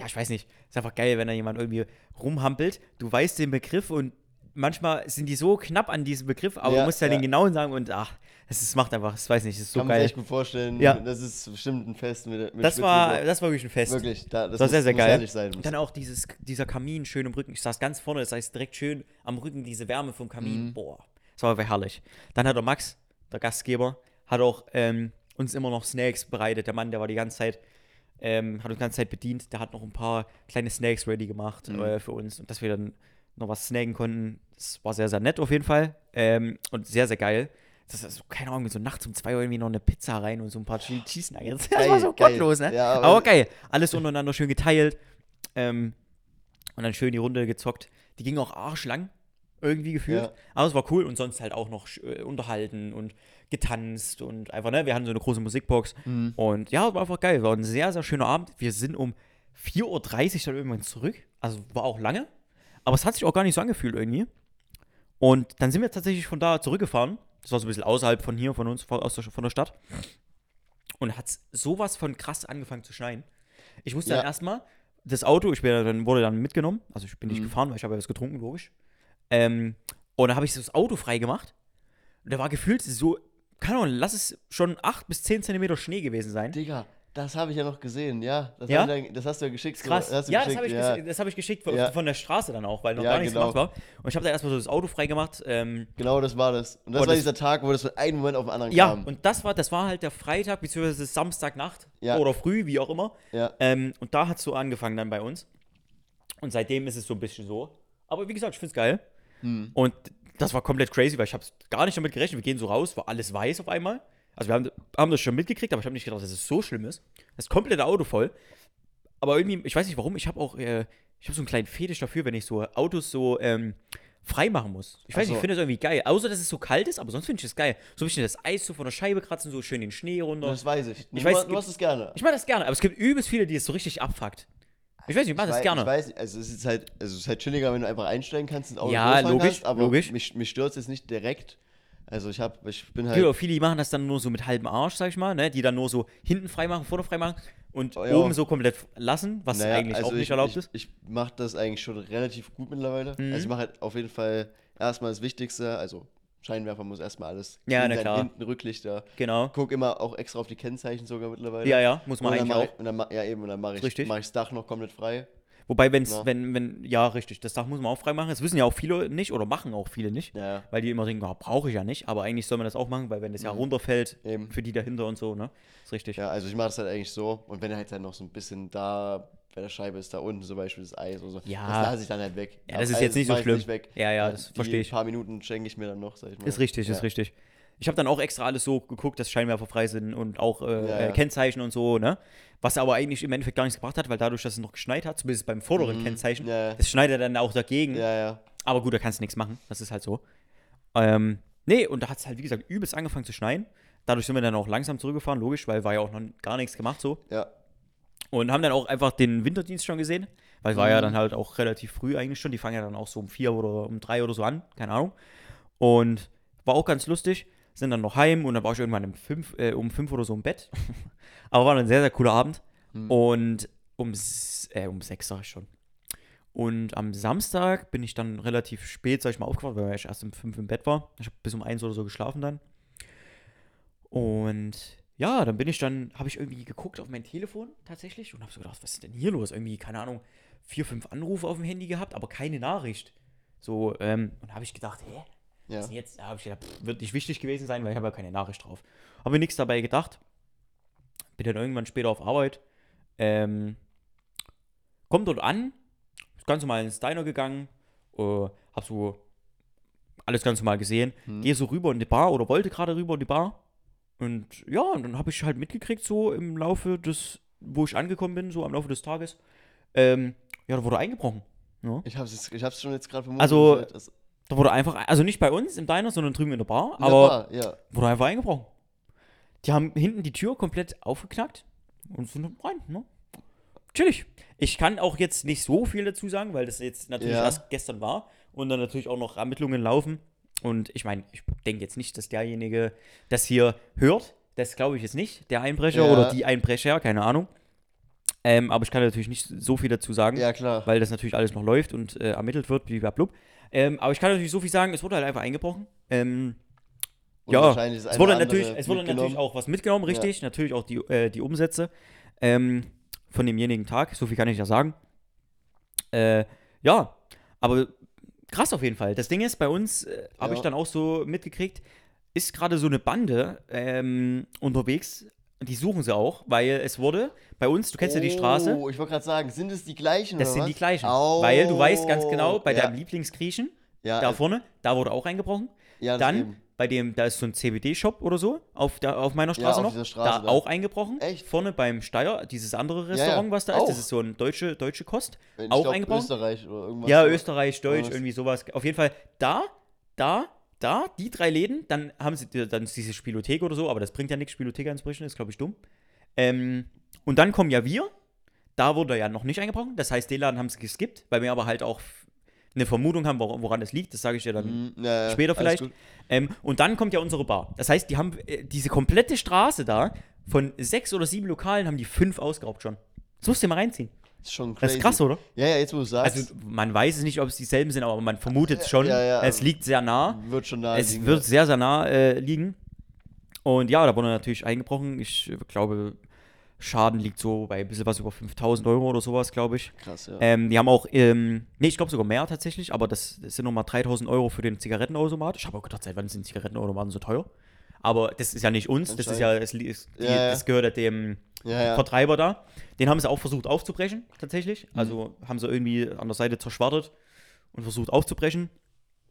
[SPEAKER 2] ja, ich weiß nicht, ist einfach geil, wenn da jemand irgendwie rumhampelt. Du weißt den Begriff und manchmal sind die so knapp an diesem Begriff, aber
[SPEAKER 1] Ja,
[SPEAKER 2] du musst ja,
[SPEAKER 1] ja.
[SPEAKER 2] den genauen sagen und ach, es macht einfach, ich weiß nicht, es ist so
[SPEAKER 1] Kann man sich
[SPEAKER 2] geil.
[SPEAKER 1] echt gut vorstellen.
[SPEAKER 2] Ja.
[SPEAKER 1] Das ist bestimmt ein Fest mit, mit
[SPEAKER 2] Das war, das war wirklich ein Fest.
[SPEAKER 1] Wirklich, da, das,
[SPEAKER 2] Das war
[SPEAKER 1] muss,
[SPEAKER 2] sehr, sehr geil.
[SPEAKER 1] sein.
[SPEAKER 2] Und dann auch dieses, dieser Kamin schön im Rücken. Ich saß ganz vorne, das heißt direkt schön am Rücken diese Wärme vom Kamin.
[SPEAKER 1] Mhm.
[SPEAKER 2] Boah, das war einfach herrlich. Dann hat der Max, der Gastgeber, hat auch ähm, uns immer noch Snacks bereitet. Der Mann, der war die ganze Zeit, ähm, hat uns die ganze Zeit bedient. Der hat noch ein paar kleine Snacks ready gemacht
[SPEAKER 1] Mhm.
[SPEAKER 2] äh, für uns und dass wir dann noch was snacken konnten. Das war sehr, sehr nett auf jeden Fall. Ähm, und sehr, sehr geil. Das ist so, keine Ahnung, so nachts um zwei Uhr irgendwie noch eine Pizza rein und so ein paar Chili Cheese Nuggets. Das war
[SPEAKER 1] Geil,
[SPEAKER 2] so
[SPEAKER 1] geil.
[SPEAKER 2] gottlos, ne?
[SPEAKER 1] Ja,
[SPEAKER 2] aber,
[SPEAKER 1] aber-
[SPEAKER 2] geil. Alles untereinander schön geteilt. Ähm, und dann schön die Runde gezockt. Die ging auch arschlang irgendwie gefühlt.
[SPEAKER 1] Ja.
[SPEAKER 2] Aber es war cool und sonst halt auch noch äh, unterhalten und getanzt und einfach, ne? Wir hatten so eine große Musikbox.
[SPEAKER 1] Mhm.
[SPEAKER 2] Und ja, war einfach geil. War ein sehr, sehr schöner Abend. Wir sind um 4.30 Uhr dann irgendwann zurück. Also war auch lange. Aber es hat sich auch gar nicht so angefühlt irgendwie. Und dann sind wir tatsächlich von da zurückgefahren. Das war so ein bisschen außerhalb von hier, von uns, von, aus der, von der Stadt. Und hat sowas von krass angefangen zu schneien. Ich musste
[SPEAKER 1] Ja.
[SPEAKER 2] dann erstmal das Auto, ich bin, dann wurde dann mitgenommen. Also ich bin nicht
[SPEAKER 1] Mhm.
[SPEAKER 2] gefahren, weil ich habe ja was getrunken, logisch. Ähm, und dann habe ich das Auto frei gemacht. Und da war gefühlt so, keine Ahnung, lass es schon 8 bis 10 Zentimeter Schnee gewesen sein.
[SPEAKER 1] Digga, das habe ich ja noch gesehen, ja. Das,
[SPEAKER 2] Ja?
[SPEAKER 1] dann, das hast du ja geschickt. so.
[SPEAKER 2] Krass.
[SPEAKER 1] Du
[SPEAKER 2] Ja, das
[SPEAKER 1] geschickt,
[SPEAKER 2] habe ich,
[SPEAKER 1] ja.
[SPEAKER 2] ges- das hab ich geschickt von,
[SPEAKER 1] Ja.
[SPEAKER 2] von der Straße dann auch, weil noch
[SPEAKER 1] Ja,
[SPEAKER 2] gar nichts
[SPEAKER 1] genau.
[SPEAKER 2] gemacht war. Und ich habe da erstmal so das Auto frei gemacht. Ähm,
[SPEAKER 1] Genau, das war das. Und das
[SPEAKER 2] Und
[SPEAKER 1] war
[SPEAKER 2] das-
[SPEAKER 1] dieser Tag, wo das von einem Moment auf den anderen
[SPEAKER 2] ja,
[SPEAKER 1] kam.
[SPEAKER 2] und das war, das war halt der Freitag, beziehungsweise Samstagnacht
[SPEAKER 1] Ja.
[SPEAKER 2] oder früh, wie auch immer.
[SPEAKER 1] ja.
[SPEAKER 2] Ähm, und da hat es so angefangen dann bei uns. Und seitdem ist es so ein bisschen so. Aber wie gesagt, ich finde es geil.
[SPEAKER 1] Hm.
[SPEAKER 2] Und das war komplett crazy, weil ich habe gar nicht damit gerechnet. Wir gehen so raus, war alles weiß auf einmal. Also wir haben, haben das schon mitgekriegt, aber ich habe nicht gedacht, dass es so schlimm ist. Das komplette Auto voll. Aber irgendwie, ich weiß nicht warum, ich habe auch, äh, ich habe so einen kleinen Fetisch dafür, wenn ich so Autos so ähm, frei machen muss. Ich weiß
[SPEAKER 1] Ach
[SPEAKER 2] nicht, ich finde das irgendwie geil. Außer, dass es so kalt ist, aber sonst finde ich das geil. So ein bisschen das Eis so von der Scheibe kratzen, so schön den Schnee runter.
[SPEAKER 1] Das weiß ich.
[SPEAKER 2] Ich
[SPEAKER 1] du,
[SPEAKER 2] weiß,
[SPEAKER 1] du hast es gerne.
[SPEAKER 2] Ich mache das gerne, aber es gibt übelst viele, die es so richtig abfuckt. Ich weiß nicht, ich mache das gerne.
[SPEAKER 1] Ich weiß, also es ist halt, also es ist halt chilliger, wenn du einfach einsteigen kannst ins Auto
[SPEAKER 2] Ja, logisch,
[SPEAKER 1] kannst, aber
[SPEAKER 2] logisch.
[SPEAKER 1] Mich, mich stört es jetzt nicht direkt. Also ich hab, ich bin halt.
[SPEAKER 2] gibt auch viele, die machen das dann nur so mit halbem Arsch, sag ich mal, ne? die dann nur so hinten frei machen, vorne frei machen und
[SPEAKER 1] Oh, ja.
[SPEAKER 2] oben so komplett lassen, was
[SPEAKER 1] naja,
[SPEAKER 2] eigentlich
[SPEAKER 1] also
[SPEAKER 2] auch nicht
[SPEAKER 1] ich,
[SPEAKER 2] erlaubt
[SPEAKER 1] ich,
[SPEAKER 2] ist.
[SPEAKER 1] Ich mache das eigentlich schon relativ gut mittlerweile.
[SPEAKER 2] Mhm.
[SPEAKER 1] Also ich mache halt auf jeden Fall erstmal das Wichtigste, also Scheinwerfer muss erstmal alles.
[SPEAKER 2] Ja, na klar.
[SPEAKER 1] Hinten Rücklichter.
[SPEAKER 2] Genau.
[SPEAKER 1] Guck immer auch extra auf die Kennzeichen sogar mittlerweile.
[SPEAKER 2] Ja, ja, muss man eigentlich auch.
[SPEAKER 1] ich, und dann, Ja, eben, und dann mache ich,
[SPEAKER 2] Richtig.
[SPEAKER 1] mach ich das Dach noch komplett frei.
[SPEAKER 2] Wobei, wenn's,
[SPEAKER 1] Ja.
[SPEAKER 2] wenn, wenn, ja, richtig, das Dach muss man auch freimachen. Das wissen ja auch viele nicht oder machen auch viele nicht.
[SPEAKER 1] Ja,
[SPEAKER 2] Weil die immer denken, oh, brauche ich ja nicht. Aber eigentlich soll man das auch machen, weil wenn das ja
[SPEAKER 1] Mhm.
[SPEAKER 2] runterfällt,
[SPEAKER 1] eben.
[SPEAKER 2] für die dahinter und so, ne? Ist richtig.
[SPEAKER 1] Ja, also ich mache das halt eigentlich so. Und wenn halt dann noch so ein bisschen da bei der Scheibe ist, da unten zum Beispiel das Eis oder so,
[SPEAKER 2] Ja.
[SPEAKER 1] das lasse ich dann halt weg.
[SPEAKER 2] Ja, das ist
[SPEAKER 1] Aber
[SPEAKER 2] jetzt nicht so schlimm.
[SPEAKER 1] weg.
[SPEAKER 2] Ja, ja, das verstehe ich.
[SPEAKER 1] paar Minuten schenke ich mir dann noch, sag ich mal.
[SPEAKER 2] Ist richtig,
[SPEAKER 1] ja.
[SPEAKER 2] ist richtig. Ich habe dann auch extra alles so geguckt, dass Scheinwerfer frei sind und auch äh,
[SPEAKER 1] Ja, ja.
[SPEAKER 2] Kennzeichen und so, ne? Was aber eigentlich im Endeffekt gar nichts gebracht hat, weil dadurch, dass es noch geschneit hat, zumindest beim vorderen
[SPEAKER 1] Mhm.
[SPEAKER 2] Kennzeichen,
[SPEAKER 1] Ja, ja.
[SPEAKER 2] das schneidet dann auch dagegen.
[SPEAKER 1] Ja, ja.
[SPEAKER 2] Aber gut, da kannst du nichts machen. Das ist halt so. Ähm, nee, und da hat es halt, wie gesagt, übelst angefangen zu schneien. Dadurch sind wir dann auch langsam zurückgefahren, logisch, weil war ja auch noch gar nichts gemacht so.
[SPEAKER 1] Ja.
[SPEAKER 2] Und haben dann auch einfach den Winterdienst schon gesehen. Weil es war ja
[SPEAKER 1] Mhm.
[SPEAKER 2] dann halt auch relativ früh eigentlich schon. Die fangen ja dann auch so um vier oder um drei oder so an, keine Ahnung. Und war auch ganz lustig. Sind dann noch heim und dann war ich irgendwann um fünf, äh, um fünf oder so im Bett. Aber war dann ein sehr, sehr cooler Abend.
[SPEAKER 1] Mhm.
[SPEAKER 2] Und um, äh, um sechs sag ich schon. Und am Samstag bin ich dann relativ spät, sag ich mal, aufgewacht, weil ich erst um fünf im Bett war. Ich habe bis um eins oder so geschlafen dann. Und ja, dann bin ich dann, habe ich irgendwie geguckt auf mein Telefon tatsächlich und habe so gedacht, was ist denn hier los? Irgendwie, keine Ahnung, vier, fünf Anrufe auf dem Handy gehabt, aber keine Nachricht. So, ähm, und habe ich gedacht, hä? Was
[SPEAKER 1] Ja.
[SPEAKER 2] ist denn jetzt? Da habe ich gedacht, pff, wird nicht wichtig gewesen sein, weil ich habe ja keine Nachricht drauf. Habe mir nichts dabei gedacht. Bin dann irgendwann später auf Arbeit. Ähm, komm dort an, ist ganz normal ins Diner gegangen, äh, hab so alles ganz normal gesehen,
[SPEAKER 1] Hm.
[SPEAKER 2] gehe so rüber in die Bar oder wollte gerade rüber in die Bar. Und ja, und dann habe ich halt mitgekriegt, so im Laufe des, wo ich angekommen bin, so am Laufe des Tages, ähm, ja, da wurde eingebrochen. Ja.
[SPEAKER 1] Ich hab's, jetzt, ich hab's schon jetzt gerade vermutet.
[SPEAKER 2] Also,
[SPEAKER 1] das,
[SPEAKER 2] Da wurde einfach, also nicht bei uns im Diner, sondern drüben in der Bar,
[SPEAKER 1] in der
[SPEAKER 2] aber
[SPEAKER 1] Bar, ja.
[SPEAKER 2] wurde einfach eingebrochen. Die haben hinten die Tür komplett aufgeknackt und sind rein, ne? Chillig. Ich kann auch jetzt nicht so viel dazu sagen, weil das jetzt natürlich
[SPEAKER 1] Ja.
[SPEAKER 2] erst gestern war und dann natürlich auch noch Ermittlungen laufen. Und ich meine, ich denke jetzt nicht, dass derjenige das hier hört. Das glaube ich jetzt nicht, der Einbrecher
[SPEAKER 1] Ja.
[SPEAKER 2] oder die Einbrecher, keine Ahnung. Ähm, aber ich kann natürlich nicht so viel dazu sagen
[SPEAKER 1] Ja, klar.
[SPEAKER 2] weil das natürlich alles noch läuft und äh, ermittelt wird, blub. Ähm, aber ich kann natürlich so viel sagen, es wurde halt einfach eingebrochen. Ähm, ja, es wurde natürlich, es wurde natürlich auch was mitgenommen, richtig. Natürlich auch die, äh, die Umsätze ähm, von demjenigen Tag. So viel kann ich ja sagen. Äh, ja, aber krass auf jeden Fall. Das Ding ist, bei uns äh, habe
[SPEAKER 1] Ja.
[SPEAKER 2] ich dann auch so mitgekriegt, ist gerade so eine Bande ähm, unterwegs. Die suchen sie auch, weil es wurde bei uns, du kennst ja die Straße,
[SPEAKER 1] Oh, ich wollte gerade sagen, sind es die gleichen
[SPEAKER 2] das sind
[SPEAKER 1] was?
[SPEAKER 2] die gleichen.
[SPEAKER 1] Oh,
[SPEAKER 2] Weil du weißt ganz genau, bei
[SPEAKER 1] ja,
[SPEAKER 2] deinem Lieblingsgriechen,
[SPEAKER 1] ja,
[SPEAKER 2] da vorne, da wurde auch eingebrochen.
[SPEAKER 1] ja, das
[SPEAKER 2] Dann
[SPEAKER 1] eben.
[SPEAKER 2] Bei dem, da ist so ein CBD-Shop oder so, auf, der, auf meiner Straße
[SPEAKER 1] auf
[SPEAKER 2] noch.
[SPEAKER 1] Straße
[SPEAKER 2] da
[SPEAKER 1] da.
[SPEAKER 2] auch eingebrochen.
[SPEAKER 1] Echt?
[SPEAKER 2] Vorne beim Steier, dieses andere
[SPEAKER 1] ja.
[SPEAKER 2] Restaurant, was da ist,
[SPEAKER 1] Auch.
[SPEAKER 2] das ist so ein deutsche, deutsche Kost.
[SPEAKER 1] Ich
[SPEAKER 2] auch
[SPEAKER 1] glaub,
[SPEAKER 2] eingebrochen?
[SPEAKER 1] Österreich oder irgendwas.
[SPEAKER 2] Ja. Österreich, Deutsch,
[SPEAKER 1] Irgendwas.
[SPEAKER 2] irgendwie sowas. Auf jeden Fall da, da, da, die drei Läden, dann haben sie dann ist diese Spielothek oder so, aber das bringt ja nichts, Spielothek anzubrechen, ist glaube ich dumm. Ähm, und dann kommen ja wir, da wurde ja noch nicht eingebrochen, das heißt, den Laden haben sie geskippt, weil wir aber halt auch eine Vermutung haben, wor- woran das liegt, das sage ich dir dann
[SPEAKER 1] Mhm, ja, ja,
[SPEAKER 2] später vielleicht. Ähm, und dann kommt ja unsere Bar. Das heißt, die haben äh, diese komplette Straße da, von sechs oder sieben Lokalen, haben die fünf ausgeraubt schon. Das musst du dir mal reinziehen.
[SPEAKER 1] Das ist schon crazy.
[SPEAKER 2] Das ist krass, oder?
[SPEAKER 1] Ja, ja, jetzt wo du sagst,
[SPEAKER 2] Also, man weiß es nicht, ob es dieselben sind, aber man vermutet es schon.
[SPEAKER 1] Ja, ja,
[SPEAKER 2] es liegt sehr nah.
[SPEAKER 1] wird schon da
[SPEAKER 2] Es wird sehr, sehr nah äh, liegen. Und ja, da wurde natürlich eingebrochen. Ich glaube, Schaden liegt so bei ein bisschen was über 5000 Euro oder sowas, glaube ich.
[SPEAKER 1] krass, ja.
[SPEAKER 2] Ähm, die haben auch, ähm, nee, ich glaube sogar mehr tatsächlich, aber das, das sind nochmal 3000 Euro für den Zigarettenautomat. Ich habe auch gedacht, seit wann sind Zigarettenautomaten so teuer? Aber das ist ja nicht uns, das ist ja, das, ist, die,
[SPEAKER 1] Ja, ja.
[SPEAKER 2] das gehört ja dem
[SPEAKER 1] ja, ja.
[SPEAKER 2] Vertreiber da. Den haben sie auch versucht aufzubrechen, tatsächlich.
[SPEAKER 1] Mhm.
[SPEAKER 2] Also haben sie irgendwie an der Seite zerschwartet und versucht aufzubrechen.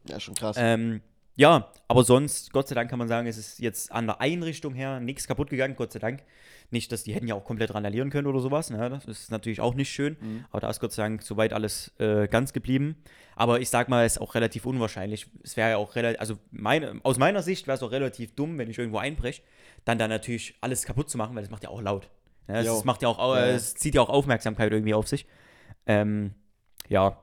[SPEAKER 1] ja, schon krass.
[SPEAKER 2] Ähm, ja, aber sonst, Gott sei Dank kann man sagen, es ist jetzt an der Einrichtung her nichts kaputt gegangen, Gott sei Dank. Nicht, dass die hätten ja auch komplett randalieren können oder sowas, ne? das ist natürlich auch nicht schön.
[SPEAKER 1] Mhm.
[SPEAKER 2] Aber da ist Gott sei Dank soweit alles äh, ganz geblieben. Aber ich sag mal, es ist auch relativ unwahrscheinlich. Es wäre ja auch relativ, also meine, aus meiner Sicht wäre es auch relativ dumm, wenn ich irgendwo einbreche, dann da natürlich alles kaputt zu machen, weil das macht ja auch laut. Ne? Es
[SPEAKER 1] Jo.
[SPEAKER 2] macht ja auch, au-
[SPEAKER 1] Ja, ja.
[SPEAKER 2] es zieht ja auch Aufmerksamkeit irgendwie auf sich. Ähm, ja,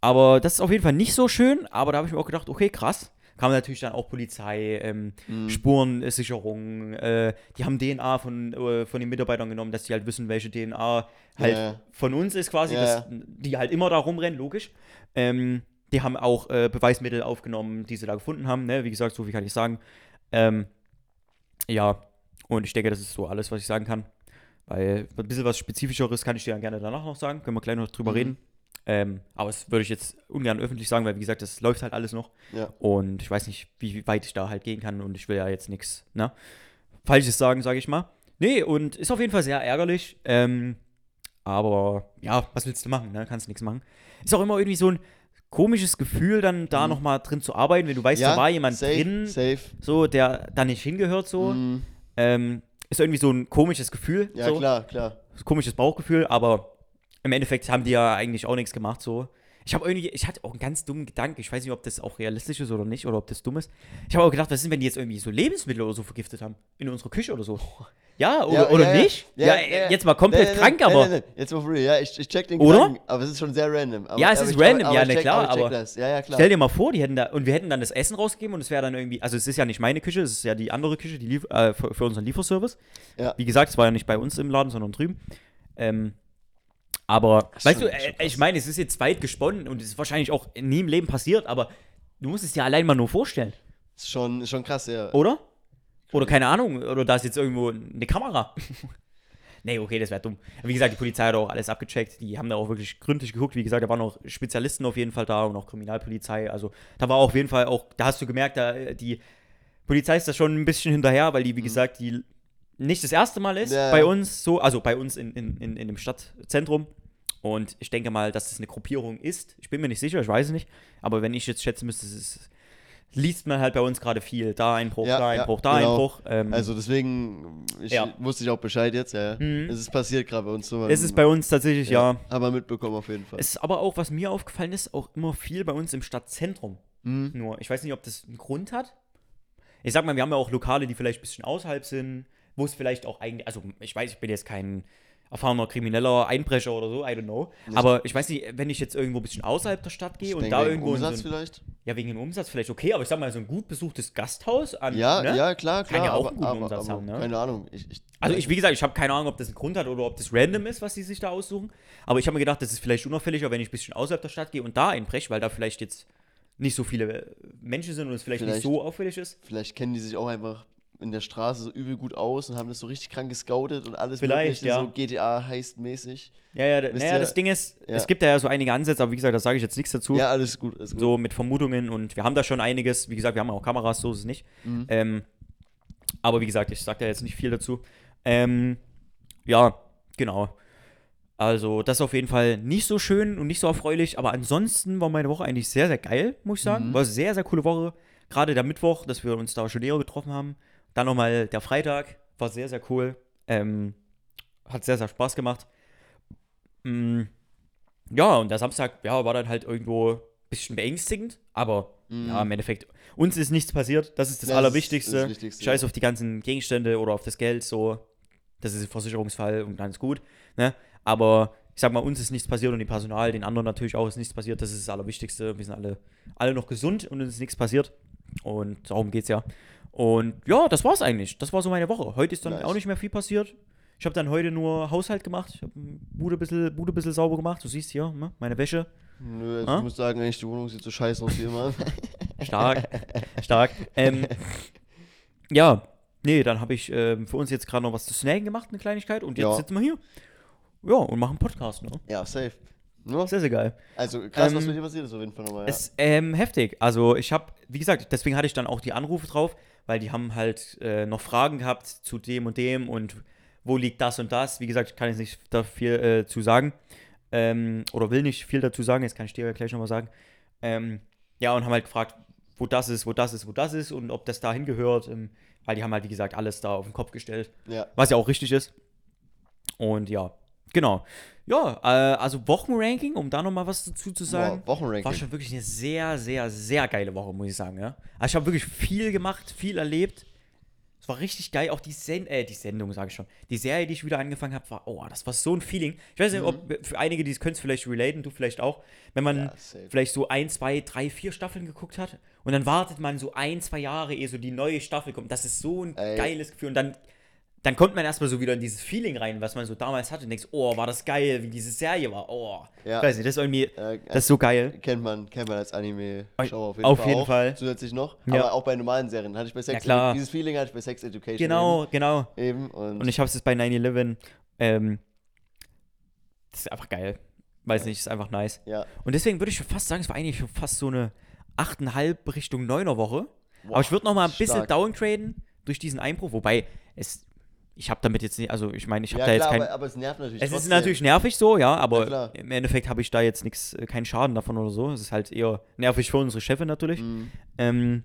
[SPEAKER 2] aber das ist auf jeden Fall nicht so schön, aber da habe ich mir auch gedacht, okay, krass. Kam natürlich dann auch Polizei, ähm,
[SPEAKER 1] Mhm.
[SPEAKER 2] Spurensicherung, äh, die haben DNA von, äh, von den Mitarbeitern genommen, dass die halt wissen, welche DNA halt
[SPEAKER 1] Ja,
[SPEAKER 2] von uns ist quasi,
[SPEAKER 1] Ja,
[SPEAKER 2] dass die halt immer da rumrennen, logisch. Ähm, Die haben auch äh, Beweismittel aufgenommen, die sie da gefunden haben. Ne? Wie gesagt, so viel kann ich sagen. Ähm, ja, und ich denke, das ist so alles, was ich sagen kann. Weil ein bisschen was Spezifischeres kann ich dir dann gerne danach noch sagen. Können wir gleich noch drüber
[SPEAKER 1] Mhm.
[SPEAKER 2] reden. Ähm, aber das würde ich jetzt ungern öffentlich sagen, weil wie gesagt, das läuft halt alles noch.
[SPEAKER 1] Ja.
[SPEAKER 2] Und ich weiß nicht, wie weit ich da halt gehen kann und ich will ja jetzt nichts, ne? Falsches sagen, sage ich mal. Nee, und ist auf jeden Fall sehr ärgerlich. Ähm, aber ja, was willst du machen, ne? Kannst nichts machen. Ist auch immer irgendwie so ein komisches Gefühl, dann da
[SPEAKER 1] Mhm.
[SPEAKER 2] nochmal drin zu arbeiten, wenn du weißt,
[SPEAKER 1] ja,
[SPEAKER 2] da war jemand
[SPEAKER 1] safe,
[SPEAKER 2] drin,
[SPEAKER 1] Safe.
[SPEAKER 2] so, der da nicht hingehört, so.
[SPEAKER 1] Mhm.
[SPEAKER 2] Ähm, ist irgendwie so ein komisches Gefühl.
[SPEAKER 1] Ja,
[SPEAKER 2] so.
[SPEAKER 1] klar, klar.
[SPEAKER 2] komisches Bauchgefühl, aber im Endeffekt haben die ja eigentlich auch nichts gemacht so. Ich habe irgendwie, ich hatte auch einen ganz dummen Gedanken. Ich weiß nicht, ob das auch realistisch ist oder nicht oder ob das dumm ist. Ich habe auch gedacht, was ist, wenn die jetzt irgendwie so Lebensmittel oder so vergiftet haben in unserer Küche oder so? Ja, oder,
[SPEAKER 1] Ja,
[SPEAKER 2] oder
[SPEAKER 1] ja,
[SPEAKER 2] nicht?
[SPEAKER 1] Ja,
[SPEAKER 2] Ja, jetzt mal komplett
[SPEAKER 1] nein,
[SPEAKER 2] krank,
[SPEAKER 1] nein,
[SPEAKER 2] aber
[SPEAKER 1] Nein, nein, nein. Jetzt mal real. Ja, ich, ich check den
[SPEAKER 2] Oder?
[SPEAKER 1] Gedanken, aber es ist schon sehr random. Aber,
[SPEAKER 2] Ja, es ist random, ja, ne, klar, aber
[SPEAKER 1] klar.
[SPEAKER 2] stell dir mal vor, die hätten da und wir hätten dann das Essen rausgegeben und es wäre dann irgendwie, also es ist ja nicht meine Küche, es ist ja die andere Küche, die lief, äh, für, für unseren Lieferservice.
[SPEAKER 1] Ja.
[SPEAKER 2] Wie gesagt, es war ja nicht bei uns im Laden, sondern drüben. Ähm, aber,
[SPEAKER 1] Das
[SPEAKER 2] weißt
[SPEAKER 1] schon-
[SPEAKER 2] du, äh,
[SPEAKER 1] schon krass.
[SPEAKER 2] ich meine, es ist jetzt weit gesponnen und es ist wahrscheinlich auch nie im Leben passiert, aber du musst es dir allein mal nur vorstellen,
[SPEAKER 1] Ist schon, schon krass, ja.
[SPEAKER 2] oder? Oder keine Ahnung, oder da ist jetzt irgendwo eine Kamera. nee, okay, das wäre dumm. Wie gesagt, die Polizei hat auch alles abgecheckt, die haben da auch wirklich gründlich geguckt. Wie gesagt, da waren auch Spezialisten auf jeden Fall da und auch Kriminalpolizei. Also da war auf jeden Fall auch, da hast du gemerkt, da äh, die Polizei ist da schon ein bisschen hinterher, weil die, wie gesagt, die nicht das erste Mal ist
[SPEAKER 1] Ja.
[SPEAKER 2] bei uns so, also bei uns in, in, in, in dem Stadtzentrum. Und ich denke mal, dass es eine Gruppierung ist. Ich bin mir nicht sicher, ich weiß es nicht. Aber wenn ich jetzt schätzen müsste, es ist, liest man halt bei uns gerade viel. Da Einbruch,
[SPEAKER 1] Ja,
[SPEAKER 2] da
[SPEAKER 1] ja,
[SPEAKER 2] Einbruch, da
[SPEAKER 1] genau.
[SPEAKER 2] Einbruch. Ähm,
[SPEAKER 1] Also deswegen, ich
[SPEAKER 2] Ja.
[SPEAKER 1] wusste ich auch Bescheid jetzt, ja.
[SPEAKER 2] Mhm.
[SPEAKER 1] Es ist passiert gerade bei uns so.
[SPEAKER 2] es ist bei uns tatsächlich, ja.
[SPEAKER 1] Haben wir mitbekommen auf jeden Fall.
[SPEAKER 2] Es ist aber auch, was mir aufgefallen ist, auch immer viel bei uns im Stadtzentrum.
[SPEAKER 1] Mhm.
[SPEAKER 2] Nur, ich weiß nicht, ob das einen Grund hat. Ich sag mal, wir haben ja auch Lokale, die vielleicht ein bisschen außerhalb sind, wo es vielleicht auch eigentlich, also ich weiß, ich bin jetzt kein erfahrener krimineller Einbrecher oder so, I don't know.
[SPEAKER 1] Nicht.
[SPEAKER 2] Aber ich weiß nicht, wenn ich jetzt irgendwo ein bisschen außerhalb der Stadt gehe
[SPEAKER 1] Ich
[SPEAKER 2] und
[SPEAKER 1] denke,
[SPEAKER 2] da
[SPEAKER 1] wegen
[SPEAKER 2] irgendwo in so
[SPEAKER 1] Umsatz
[SPEAKER 2] ein,
[SPEAKER 1] vielleicht?
[SPEAKER 2] ja wegen dem Umsatz vielleicht okay, aber ich sag mal so ein gut besuchtes Gasthaus an,
[SPEAKER 1] Ja,
[SPEAKER 2] ne?
[SPEAKER 1] ja, klar,
[SPEAKER 2] Kann
[SPEAKER 1] klar.
[SPEAKER 2] ja auch
[SPEAKER 1] aber,
[SPEAKER 2] einen guten
[SPEAKER 1] aber,
[SPEAKER 2] Umsatz
[SPEAKER 1] aber,
[SPEAKER 2] haben, ne?
[SPEAKER 1] Keine Ahnung. Ich, ich,
[SPEAKER 2] Also ich, wie gesagt, ich habe keine Ahnung, ob das einen Grund hat oder ob das random ist, was die sich da aussuchen. Aber ich habe mir gedacht, das ist vielleicht unauffälliger, wenn ich ein bisschen außerhalb der Stadt gehe und da einbreche, weil da vielleicht jetzt nicht so viele äh, Menschen sind und es vielleicht, nicht
[SPEAKER 1] Vielleicht.
[SPEAKER 2] so auffällig ist.
[SPEAKER 1] Vielleicht kennen die sich auch einfach in der Straße so übel gut aus und haben das so richtig krank gescoutet und alles
[SPEAKER 2] Vielleicht, ja.
[SPEAKER 1] so GTA heißt mäßig.
[SPEAKER 2] Ja, ja, naja,
[SPEAKER 1] ihr-
[SPEAKER 2] das Ding ist,
[SPEAKER 1] ja.
[SPEAKER 2] es gibt da ja so einige Ansätze, aber wie gesagt, da sage ich jetzt nichts dazu.
[SPEAKER 1] Ja, alles gut, alles gut.
[SPEAKER 2] So mit Vermutungen und wir haben da schon einiges. Wie gesagt, wir haben auch Kameras, so ist es nicht.
[SPEAKER 1] Mhm.
[SPEAKER 2] Ähm, aber wie gesagt, ich sage da jetzt nicht viel dazu. Ähm, ja, genau. Also, das ist auf jeden Fall nicht so schön und nicht so erfreulich, aber ansonsten war meine Woche eigentlich sehr, sehr geil, muss ich sagen.
[SPEAKER 1] Mhm.
[SPEAKER 2] War eine sehr, sehr coole Woche. Gerade der Mittwoch, dass wir uns da schon näher getroffen haben. Dann nochmal der Freitag, war sehr, sehr cool. Ähm, hat sehr, sehr Spaß gemacht. Mm, ja, und der Samstag, ja, war dann halt irgendwo ein bisschen beängstigend, aber
[SPEAKER 1] Mhm.
[SPEAKER 2] ja, im Endeffekt, uns ist nichts passiert, das ist das
[SPEAKER 1] Ja,
[SPEAKER 2] Allerwichtigste.
[SPEAKER 1] Das, ist das Wichtigste.
[SPEAKER 2] Scheiß auf die ganzen Gegenstände oder auf das Geld, so. Das ist ein Versicherungsfall und ist gut. Ne? Aber ich sag mal, uns ist nichts passiert und dem Personal, den anderen natürlich auch ist nichts passiert. Das ist das Allerwichtigste. Wir sind alle, alle noch gesund und uns ist nichts passiert. Und darum geht's ja. Und ja, das war's eigentlich. Das war so meine Woche. Heute ist dann
[SPEAKER 1] Nice.
[SPEAKER 2] auch nicht mehr viel passiert. Ich habe dann heute nur Haushalt gemacht. Ich habe Bude ein bisschen, Bude bisschen sauber gemacht. Du siehst hier, ne? meine Wäsche.
[SPEAKER 1] Nö, also
[SPEAKER 2] Ah?
[SPEAKER 1] ich muss sagen, eigentlich, die Wohnung sieht so scheiße aus wie immer.
[SPEAKER 2] Stark, stark. Ähm, ja, nee, dann habe ich ähm, für uns jetzt gerade noch was zu snacken gemacht, eine Kleinigkeit. Und jetzt
[SPEAKER 1] Ja.
[SPEAKER 2] sitzen wir hier. Ja, und machen Podcast, ne?
[SPEAKER 1] ja, safe. Nur,
[SPEAKER 2] Sehr, sehr geil.
[SPEAKER 1] also krass, was
[SPEAKER 2] Ähm,
[SPEAKER 1] mit dir passiert ist auf jeden Fall nochmal. Ja.
[SPEAKER 2] Ist ähm, heftig. Also ich habe, wie gesagt, deswegen hatte ich dann auch die Anrufe drauf, weil die haben halt äh, noch Fragen gehabt zu dem und dem und wo liegt das und das. Wie gesagt, ich kann jetzt nicht da viel äh, zu sagen. Ähm, oder will nicht viel dazu sagen, jetzt kann ich dir ja gleich nochmal sagen. Ähm, ja, und haben halt gefragt, wo das ist, wo das ist, wo das ist und ob das da hingehört. Ähm, weil die haben halt, wie gesagt, alles da auf den Kopf gestellt.
[SPEAKER 1] ja.
[SPEAKER 2] Was ja auch richtig ist. Und ja, genau. Ja, äh, also Wochenranking, um da nochmal was dazu zu sagen.
[SPEAKER 1] Boah, Wochenranking.
[SPEAKER 2] War schon wirklich eine sehr, sehr, sehr geile Woche, muss ich sagen, ja. Also ich habe wirklich viel gemacht, viel erlebt. Es war richtig geil. Auch die, Sen äh, die Sendung, sage ich schon. Die Serie, die ich wieder angefangen habe, war, oh, das war so ein Feeling. Ich weiß nicht, ob für einige, die es können, vielleicht relaten, du vielleicht auch. Wenn man
[SPEAKER 1] Ja,
[SPEAKER 2] vielleicht so ein, zwei, drei, vier Staffeln geguckt hat und dann wartet man so ein, zwei Jahre, ehe so die neue Staffel kommt. Das ist so ein
[SPEAKER 1] Ey.
[SPEAKER 2] geiles Gefühl. Und dann dann kommt man erstmal so wieder in dieses Feeling rein, was man so damals hatte und denkst, oh, war das geil, wie diese Serie war. Oh,
[SPEAKER 1] Ja.
[SPEAKER 2] ich weiß nicht, das ist irgendwie,
[SPEAKER 1] Äh,
[SPEAKER 2] das ist so geil.
[SPEAKER 1] kennt man, kennt man als Anime-Schauer auf jeden
[SPEAKER 2] Auf
[SPEAKER 1] Fall.
[SPEAKER 2] jeden
[SPEAKER 1] auch,
[SPEAKER 2] Fall.
[SPEAKER 1] Zusätzlich noch.
[SPEAKER 2] Ja.
[SPEAKER 1] Aber auch bei normalen Serien hatte ich bei Sex
[SPEAKER 2] klar.
[SPEAKER 1] Dieses Feeling hatte ich bei Sex Education.
[SPEAKER 2] Genau, genau.
[SPEAKER 1] Eben. eben. Und,
[SPEAKER 2] Und ich habe es jetzt bei 9-11. Ähm, das ist einfach geil. Weiß nicht, ist einfach nice.
[SPEAKER 1] ja.
[SPEAKER 2] Und deswegen würde ich schon fast sagen, es war eigentlich schon fast so eine 8,5 Richtung 9er Woche. Aber ich würde noch mal ein bisschen
[SPEAKER 1] stark.
[SPEAKER 2] downgraden durch diesen Einbruch, wobei es, ich habe damit jetzt nicht, also ich meine, ich habe
[SPEAKER 1] ja,
[SPEAKER 2] da jetzt kein,
[SPEAKER 1] aber, aber es nervt natürlich.
[SPEAKER 2] es ist
[SPEAKER 1] trotzdem.
[SPEAKER 2] natürlich nervig so, ja,
[SPEAKER 1] Ja,
[SPEAKER 2] aber
[SPEAKER 1] klar.
[SPEAKER 2] im Endeffekt habe ich da jetzt nichts, äh, keinen Schaden davon oder so. Es ist halt eher nervig für unsere Chefin natürlich.
[SPEAKER 1] Mhm.
[SPEAKER 2] Ähm,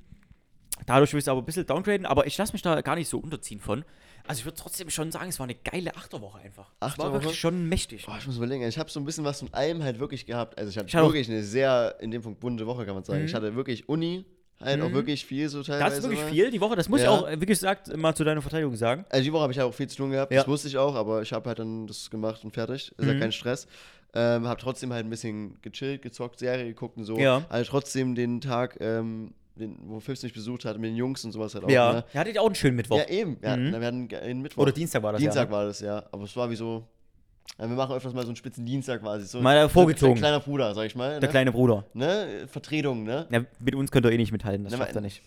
[SPEAKER 2] dadurch will ich es aber ein bisschen downgraden, aber ich lasse mich da gar nicht so unterziehen von. Also ich würde trotzdem schon sagen, es war eine geile Achterwoche einfach. Es war
[SPEAKER 1] Achterwoche?
[SPEAKER 2] wirklich schon mächtig.
[SPEAKER 1] Boah, ich muss überlegen, ich habe so ein bisschen was von allem halt wirklich gehabt. Also ich
[SPEAKER 2] Ich hatte auch-
[SPEAKER 1] wirklich eine sehr, in dem Punkt, bunte Woche, kann man sagen.
[SPEAKER 2] Mhm.
[SPEAKER 1] Ich hatte wirklich Uni, halt auch
[SPEAKER 2] Mhm.
[SPEAKER 1] wirklich viel so teilweise.
[SPEAKER 2] Das ist wirklich
[SPEAKER 1] mal.
[SPEAKER 2] viel die Woche, das muss
[SPEAKER 1] Ja.
[SPEAKER 2] ich auch, äh, wie gesagt, mal zu deiner Verteidigung sagen.
[SPEAKER 1] Also die Woche habe ich ja auch viel zu tun gehabt,
[SPEAKER 2] Ja.
[SPEAKER 1] das wusste ich auch, aber ich habe halt dann das gemacht und fertig. Ist ja
[SPEAKER 2] Mhm.
[SPEAKER 1] kein Stress. Ähm, habe trotzdem halt ein bisschen gechillt, gezockt, Serie geguckt und so.
[SPEAKER 2] Ja.
[SPEAKER 1] Also trotzdem den Tag, ähm, den, wo Fips mich besucht hat, mit den Jungs und sowas halt auch.
[SPEAKER 2] ja,
[SPEAKER 1] Ne?
[SPEAKER 2] ihr hattet auch einen schönen Mittwoch.
[SPEAKER 1] Ja, eben. Hatten,
[SPEAKER 2] Mhm.
[SPEAKER 1] wir hatten einen Mittwoch.
[SPEAKER 2] Oder Dienstag war das
[SPEAKER 1] Dienstag
[SPEAKER 2] ja. ne?
[SPEAKER 1] war das, ja. Aber es war wie so. Wir machen öfters mal so einen spitzen Dienstag quasi. So,
[SPEAKER 2] Mal vorgezogen.
[SPEAKER 1] So ein kleiner Bruder, sag ich mal.
[SPEAKER 2] Der
[SPEAKER 1] Ne?
[SPEAKER 2] kleine Bruder.
[SPEAKER 1] ne? Vertretung, ne?
[SPEAKER 2] Ja, mit uns könnt ihr eh nicht mithalten, das
[SPEAKER 1] Na,
[SPEAKER 2] schafft
[SPEAKER 1] aber-
[SPEAKER 2] er nicht.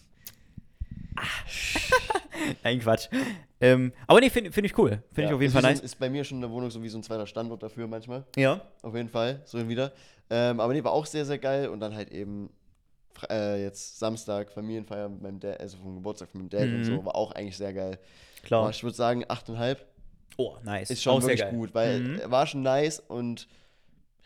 [SPEAKER 2] Nein, Quatsch. Ähm, aber nee, finde find ich cool. Finde
[SPEAKER 1] Ja,
[SPEAKER 2] ich auf jeden
[SPEAKER 1] ist
[SPEAKER 2] Fall nice.
[SPEAKER 1] So, ist bei mir schon in der Wohnung so wie so ein zweiter Standort dafür manchmal.
[SPEAKER 2] Ja.
[SPEAKER 1] Auf jeden Fall, so hin wieder. Ähm, aber nee, war auch sehr, sehr geil. Und dann halt eben äh, jetzt Samstag Familienfeier mit meinem Dad, also vom Geburtstag von meinem Dad und
[SPEAKER 2] Mhm.
[SPEAKER 1] so, war auch eigentlich sehr geil. Aber
[SPEAKER 2] Klar.
[SPEAKER 1] ich würde sagen, 8,5
[SPEAKER 2] Oh, nice.
[SPEAKER 1] ist schon
[SPEAKER 2] Auch
[SPEAKER 1] wirklich gut, weil
[SPEAKER 2] Mhm.
[SPEAKER 1] war schon nice und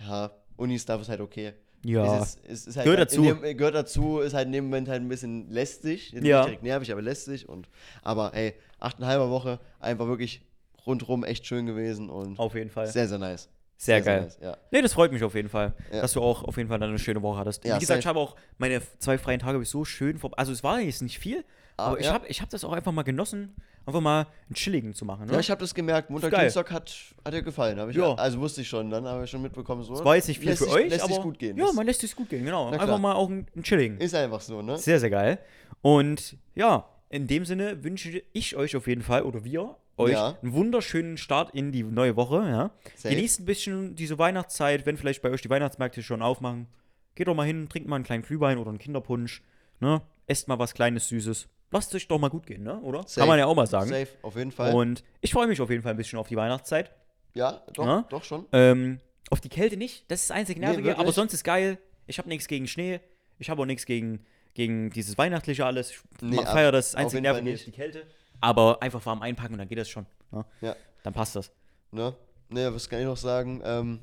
[SPEAKER 1] ja, Uni-Stuff ist halt okay.
[SPEAKER 2] Ja.
[SPEAKER 1] Ist, es ist halt
[SPEAKER 2] Gehört
[SPEAKER 1] in
[SPEAKER 2] dazu.
[SPEAKER 1] Dem, gehört dazu, ist halt in dem Moment halt ein bisschen lästig. Jetzt
[SPEAKER 2] Ja.
[SPEAKER 1] Nicht direkt nervig, aber lästig. Und, aber ey, 8,5 Woche, einfach wirklich rundrum echt schön gewesen und
[SPEAKER 2] Auf jeden Fall.
[SPEAKER 1] sehr, sehr nice.
[SPEAKER 2] Sehr geil.
[SPEAKER 1] nice, ja.
[SPEAKER 2] Nee, das freut mich auf jeden Fall,
[SPEAKER 1] Ja.
[SPEAKER 2] dass du auch auf jeden Fall eine schöne Woche hattest.
[SPEAKER 1] Ja,
[SPEAKER 2] Wie gesagt, ich
[SPEAKER 1] safe.
[SPEAKER 2] habe auch meine zwei freien Tage so schön vor. Also, es war jetzt nicht viel,
[SPEAKER 1] Ah,
[SPEAKER 2] aber ich habe ich hab das auch einfach mal genossen, einfach mal einen chilligen zu machen. Ne?
[SPEAKER 1] Ja, ich habe das gemerkt. Montag. Dienstag hat, hat dir gefallen. Ich,
[SPEAKER 2] Ja.
[SPEAKER 1] Also wusste ich schon, dann habe ich schon mitbekommen. So,
[SPEAKER 2] Es war jetzt nicht viel
[SPEAKER 1] lässt
[SPEAKER 2] für
[SPEAKER 1] sich,
[SPEAKER 2] euch,
[SPEAKER 1] lässt
[SPEAKER 2] aber
[SPEAKER 1] sich gut gehen.
[SPEAKER 2] ja,
[SPEAKER 1] Das
[SPEAKER 2] man lässt es gut gehen, genau.
[SPEAKER 1] Na
[SPEAKER 2] Einfach mal auch einen chilligen.
[SPEAKER 1] ist einfach so, ne?
[SPEAKER 2] Sehr, sehr geil. Und ja, in dem Sinne wünsche ich euch auf jeden Fall, oder wir, euch
[SPEAKER 1] Ja.
[SPEAKER 2] einen wunderschönen Start in die neue Woche. Ja.
[SPEAKER 1] Safe.
[SPEAKER 2] Genießt ein bisschen diese Weihnachtszeit, wenn vielleicht bei euch die Weihnachtsmärkte schon aufmachen. Geht doch mal hin, trinkt mal einen kleinen Glühwein oder einen Kinderpunsch. Ne? Esst mal was Kleines, Süßes. Lasst euch doch mal gut gehen, ne? oder?
[SPEAKER 1] Safe.
[SPEAKER 2] Kann man ja auch mal sagen.
[SPEAKER 1] Safe, auf jeden Fall.
[SPEAKER 2] Und ich freue mich auf jeden Fall ein bisschen auf die Weihnachtszeit.
[SPEAKER 1] ja, doch,
[SPEAKER 2] Ja?
[SPEAKER 1] doch schon.
[SPEAKER 2] Ähm, auf die Kälte nicht, das ist das einzig
[SPEAKER 1] Nee,
[SPEAKER 2] Nervige,
[SPEAKER 1] wirklich?
[SPEAKER 2] aber sonst ist geil. Ich habe nichts gegen Schnee, ich habe auch nichts gegen, gegen dieses Weihnachtliche alles. Ich
[SPEAKER 1] Nee,
[SPEAKER 2] ma-
[SPEAKER 1] ab-
[SPEAKER 2] feier das, das
[SPEAKER 1] auf
[SPEAKER 2] einzig
[SPEAKER 1] jeden Fall
[SPEAKER 2] Nervige ist die Kälte. Aber einfach warm einpacken und dann geht das schon. Ne?
[SPEAKER 1] Ja.
[SPEAKER 2] Dann passt das.
[SPEAKER 1] Ne? Ne, was kann ich noch sagen? Ähm,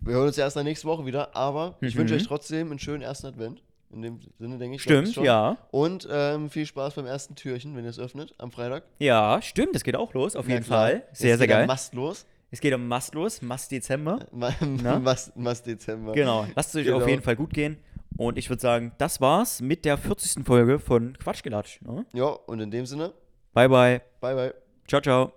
[SPEAKER 1] wir hören uns ja erst in der nächsten Woche wieder, aber ich
[SPEAKER 2] Mhm.
[SPEAKER 1] wünsche euch trotzdem einen schönen ersten Advent. In dem Sinne, denke ich.
[SPEAKER 2] Stimmt,
[SPEAKER 1] ich schon.
[SPEAKER 2] ja.
[SPEAKER 1] Und ähm, viel Spaß beim ersten Türchen, wenn ihr es öffnet, am Freitag.
[SPEAKER 2] Ja, stimmt, das geht auch los, auf
[SPEAKER 1] Na
[SPEAKER 2] jeden
[SPEAKER 1] klar.
[SPEAKER 2] Fall.
[SPEAKER 1] Es
[SPEAKER 2] Sehr, sehr
[SPEAKER 1] geht
[SPEAKER 2] geil.
[SPEAKER 1] Mast los.
[SPEAKER 2] Es geht am Mast los, Mast Dezember. Na?
[SPEAKER 1] Mast, Mast Dezember.
[SPEAKER 2] Genau, lasst es euch
[SPEAKER 1] Genau.
[SPEAKER 2] auf jeden Fall gut gehen. Und ich würde sagen, das war's mit der 40. Folge von Quatschgelatsch. Ne?
[SPEAKER 1] Ja, und in dem Sinne,
[SPEAKER 2] Bye, bye.
[SPEAKER 1] bye bye.
[SPEAKER 2] Ciao, ciao.